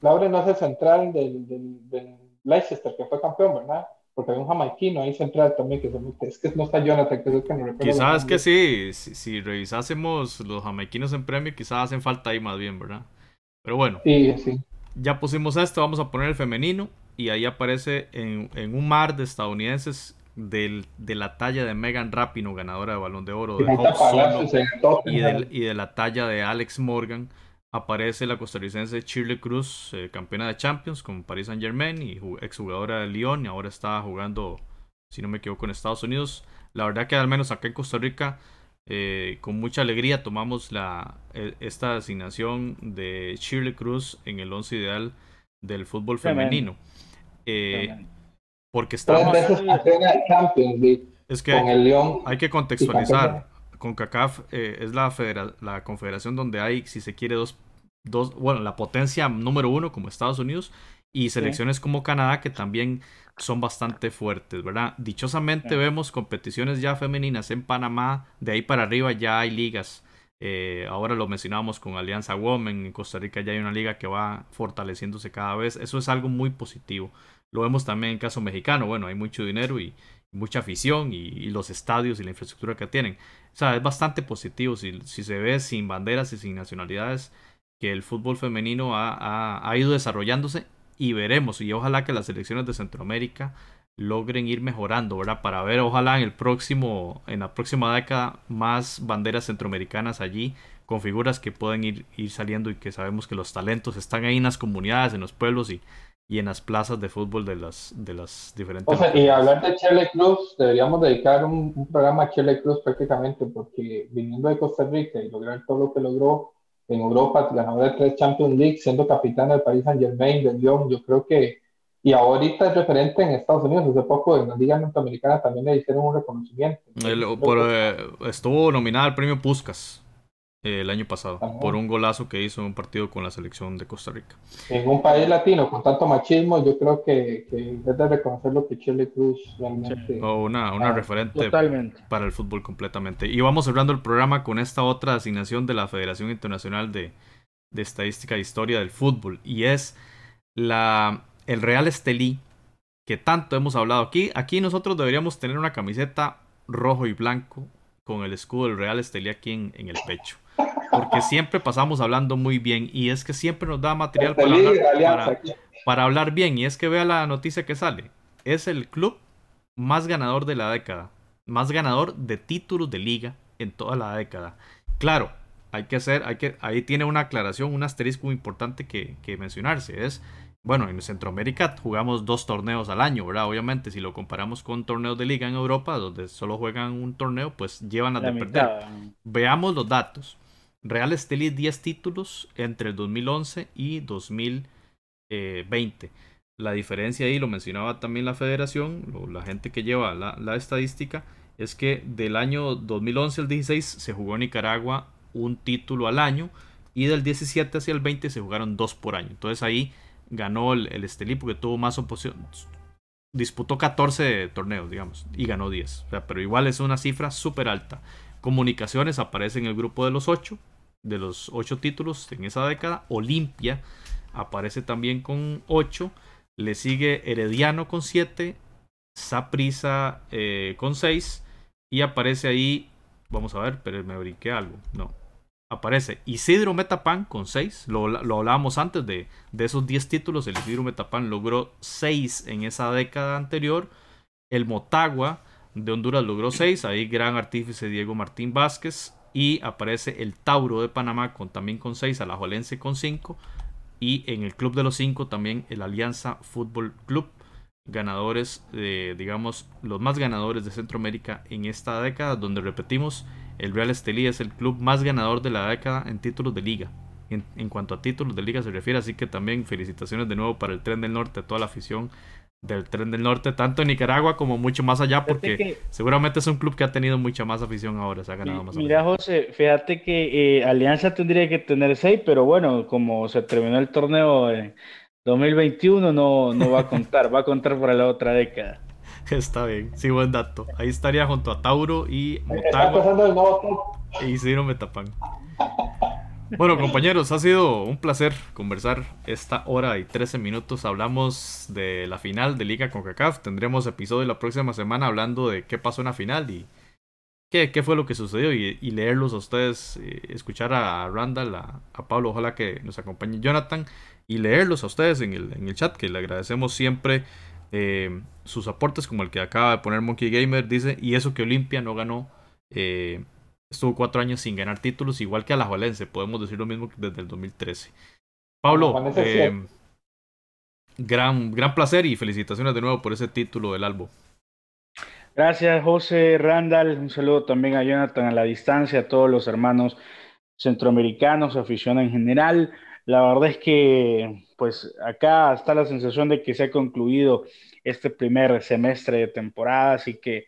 Laura no es el central del, del, del Leicester, que fue campeón, ¿verdad? porque hay un jamaiquino ahí central también que se Es que no está Jonathan, que es el que no recuerdo. Quizás que sí, si, revisásemos los jamaiquinos en premio, quizás hacen falta ahí más bien, ¿verdad? Pero bueno. Sí, sí. Ya pusimos esto, vamos a poner el femenino y ahí aparece en, en un mar de estadounidenses del, de la talla de Megan Rapino, ganadora de Balón de Oro, de y, de, y de la talla de Alex Morgan aparece la costarricense Shirley Cruz, eh, campeona de Champions con Paris Saint Germain y exjugadora de Lyon y ahora está jugando, si no me equivoco, en Estados Unidos. La verdad que al menos acá en Costa Rica, eh, con mucha alegría tomamos la, e, esta asignación de Shirley Cruz en el once ideal del fútbol femenino. Eh, porque estamos... Es que hay que contextualizar. CONCACAF eh, es la, la confederación donde hay, si se quiere, dos, dos, bueno, la potencia número uno como Estados Unidos y selecciones como Canadá que también son bastante fuertes, ¿verdad? Dichosamente vemos competiciones ya femeninas en Panamá, de ahí para arriba ya hay ligas. Eh, ahora lo mencionábamos con Alianza Women, en Costa Rica ya hay una liga que va fortaleciéndose cada vez. Eso es algo muy positivo. Lo vemos también en caso mexicano, bueno, hay mucho dinero y mucha afición y, los estadios y la infraestructura que tienen. O sea, es bastante positivo si, se ve sin banderas y sin nacionalidades que el fútbol femenino ha, ido desarrollándose y veremos y ojalá que las selecciones de Centroamérica logren ir mejorando, ¿verdad? Para ver, ojalá en el próximo, en la próxima década, más banderas centroamericanas allí, con figuras que pueden ir saliendo y que sabemos que los talentos están ahí en las comunidades, en los pueblos y, y en las plazas de fútbol de las, de las diferentes. O sea, y hablar de Chile Cruz, deberíamos dedicar un, programa a Chile Cruz prácticamente, porque viniendo de Costa Rica y lograr todo lo que logró en Europa, ganador de tres Champions League, siendo capitán del Paris Saint Germain, del Lyon, yo creo que, y ahorita es referente en Estados Unidos, hace poco en la Liga Norteamericana también le hicieron un reconocimiento. Eh, estuvo nominada al premio Puskas el año pasado por un golazo que hizo en un partido con la selección de Costa Rica. En un país latino con tanto machismo, yo creo que, que es de reconocer lo que Chile Cruz realmente. una, una referente para el fútbol completamente. Y vamos cerrando el programa con esta otra asignación de la Federación Internacional de, de Estadística e Historia del Fútbol y es la el Real Estelí, que tanto hemos hablado aquí. Aquí nosotros deberíamos tener una camiseta rojo y blanco con el escudo del Real Estelí aquí en, el pecho. Porque siempre pasamos hablando muy bien y es que siempre nos da material para hablar, para hablar bien. Y es que vea la noticia que sale. Es el club más ganador de la década. Más ganador de títulos de liga en toda la década. Claro, hay que hacer, hay que, ahí tiene una aclaración, un asterisco muy importante que, que mencionarse. Es, bueno, en Centroamérica jugamos dos torneos al año, ¿verdad? Obviamente, si lo comparamos con torneos de liga en Europa, donde solo juegan un torneo, pues llevan a de perder. Veamos los datos. Real Estelí 10 títulos entre el 2011 y 2020. La diferencia ahí, lo mencionaba también la federación, la gente que lleva la, estadística, es que del año 2011 al 16 se jugó en Nicaragua un título al año y del 17 hacia el 20 se jugaron dos por año. Entonces ahí ganó el, el porque tuvo más oposición. Disputó 14 torneos, digamos, y ganó 10. pero igual es una cifra súper alta. Comunicaciones aparece en el grupo de los 8, de los 8 títulos en esa década. Olimpia aparece también con 8. Le sigue Herediano con 7. Saprisa eh, con 6. Y aparece ahí, vamos a ver, pero me brinqué algo. No, aparece Isidro Metapan con 6. Lo, lo, hablábamos antes de, de esos 10 títulos. El Isidro Metapan logró 6 en esa década anterior. El Motagua de Honduras logró 6. Ahí gran artífice Diego Martín Vázquez. Y aparece el Tauro de Panamá con, también con 6. Alajuelense con 5. Y en el Club de los 5 también el Alianza Fútbol Club. Ganadores, digamos, los más ganadores de Centroamérica en esta década. Donde repetimos el Real Estelí es el club más ganador de la década en títulos de liga. En, cuanto a títulos de liga se refiere, así que también felicitaciones de nuevo para el Tren del Norte, a toda la afición del Tren del Norte, tanto en Nicaragua como mucho más allá, porque seguramente es un club que ha tenido mucha más afición ahora, se ha ganado más. Mira, José, fíjate que eh, Alianza tendría que tener seis, pero bueno, como se terminó el torneo en 2021, no, no va a contar, va a contar para la otra década. Está bien, sí, buen dato. Ahí estaría junto a Tauro y Motagua. Y Isidro Metapan. Bueno, compañeros, ha sido un placer conversar esta hora y 13 minutos. Hablamos de la final de Liga con CACAF. Tendremos episodio la próxima semana hablando de qué pasó en la final y qué, qué fue lo que sucedió y, leerlos a ustedes, eh, escuchar a Randall, a, a, Pablo, ojalá que nos acompañe Jonathan y leerlos a ustedes en el, en el chat, que le agradecemos siempre eh, sus aportes, como el que acaba de poner Monkey Gamer, dice, y eso que Olimpia no ganó, eh, estuvo cuatro años sin ganar títulos, igual que a la Juelense, podemos decir lo mismo desde el 2013. Pablo, eh, gran, gran placer y felicitaciones de nuevo por ese título del Albo. Gracias, José Randall. Un saludo también a Jonathan a la distancia, a todos los hermanos centroamericanos, afición en general. La verdad es que pues acá está la sensación de que se ha concluido este primer semestre de temporada, así que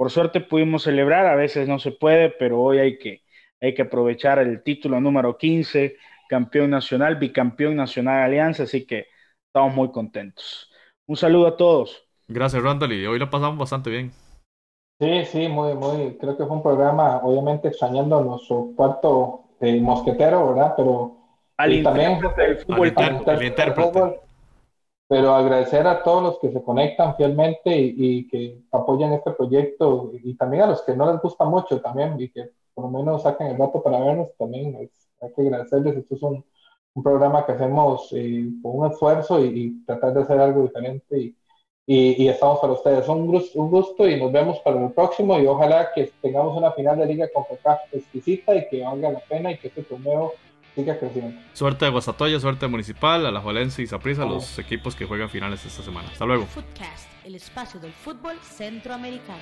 por suerte pudimos celebrar, a veces no se puede, pero hoy hay que, hay que aprovechar el título número 15, campeón nacional, bicampeón nacional de Alianza, así que estamos muy contentos. Un saludo a todos. Gracias, Randall, y hoy lo pasamos bastante bien. Sí, sí, muy, muy, creo que fue un programa, obviamente extrañando nuestro cuarto eh, mosquetero, ¿verdad? Pero al también, fútbol, Pero agradecer a todos los que se conectan fielmente y, que apoyan este proyecto y también a los que no les gusta mucho también y que por lo menos sacan el rato para vernos también. hay que agradecerles. Esto es un, un programa que hacemos eh, con un esfuerzo y, tratar de hacer algo diferente y, y, estamos para ustedes. Un, un gusto y nos vemos para el próximo y ojalá que tengamos una final de liga con CONCACAF exquisita y que valga la pena y que este torneo siga creciendo. Suerte de Guasatoya, suerte de Municipal, Alajuelense y Saprissa, oh. los equipos que juegan finales esta semana. Hasta luego. Footcast, el espacio del fútbol centroamericano.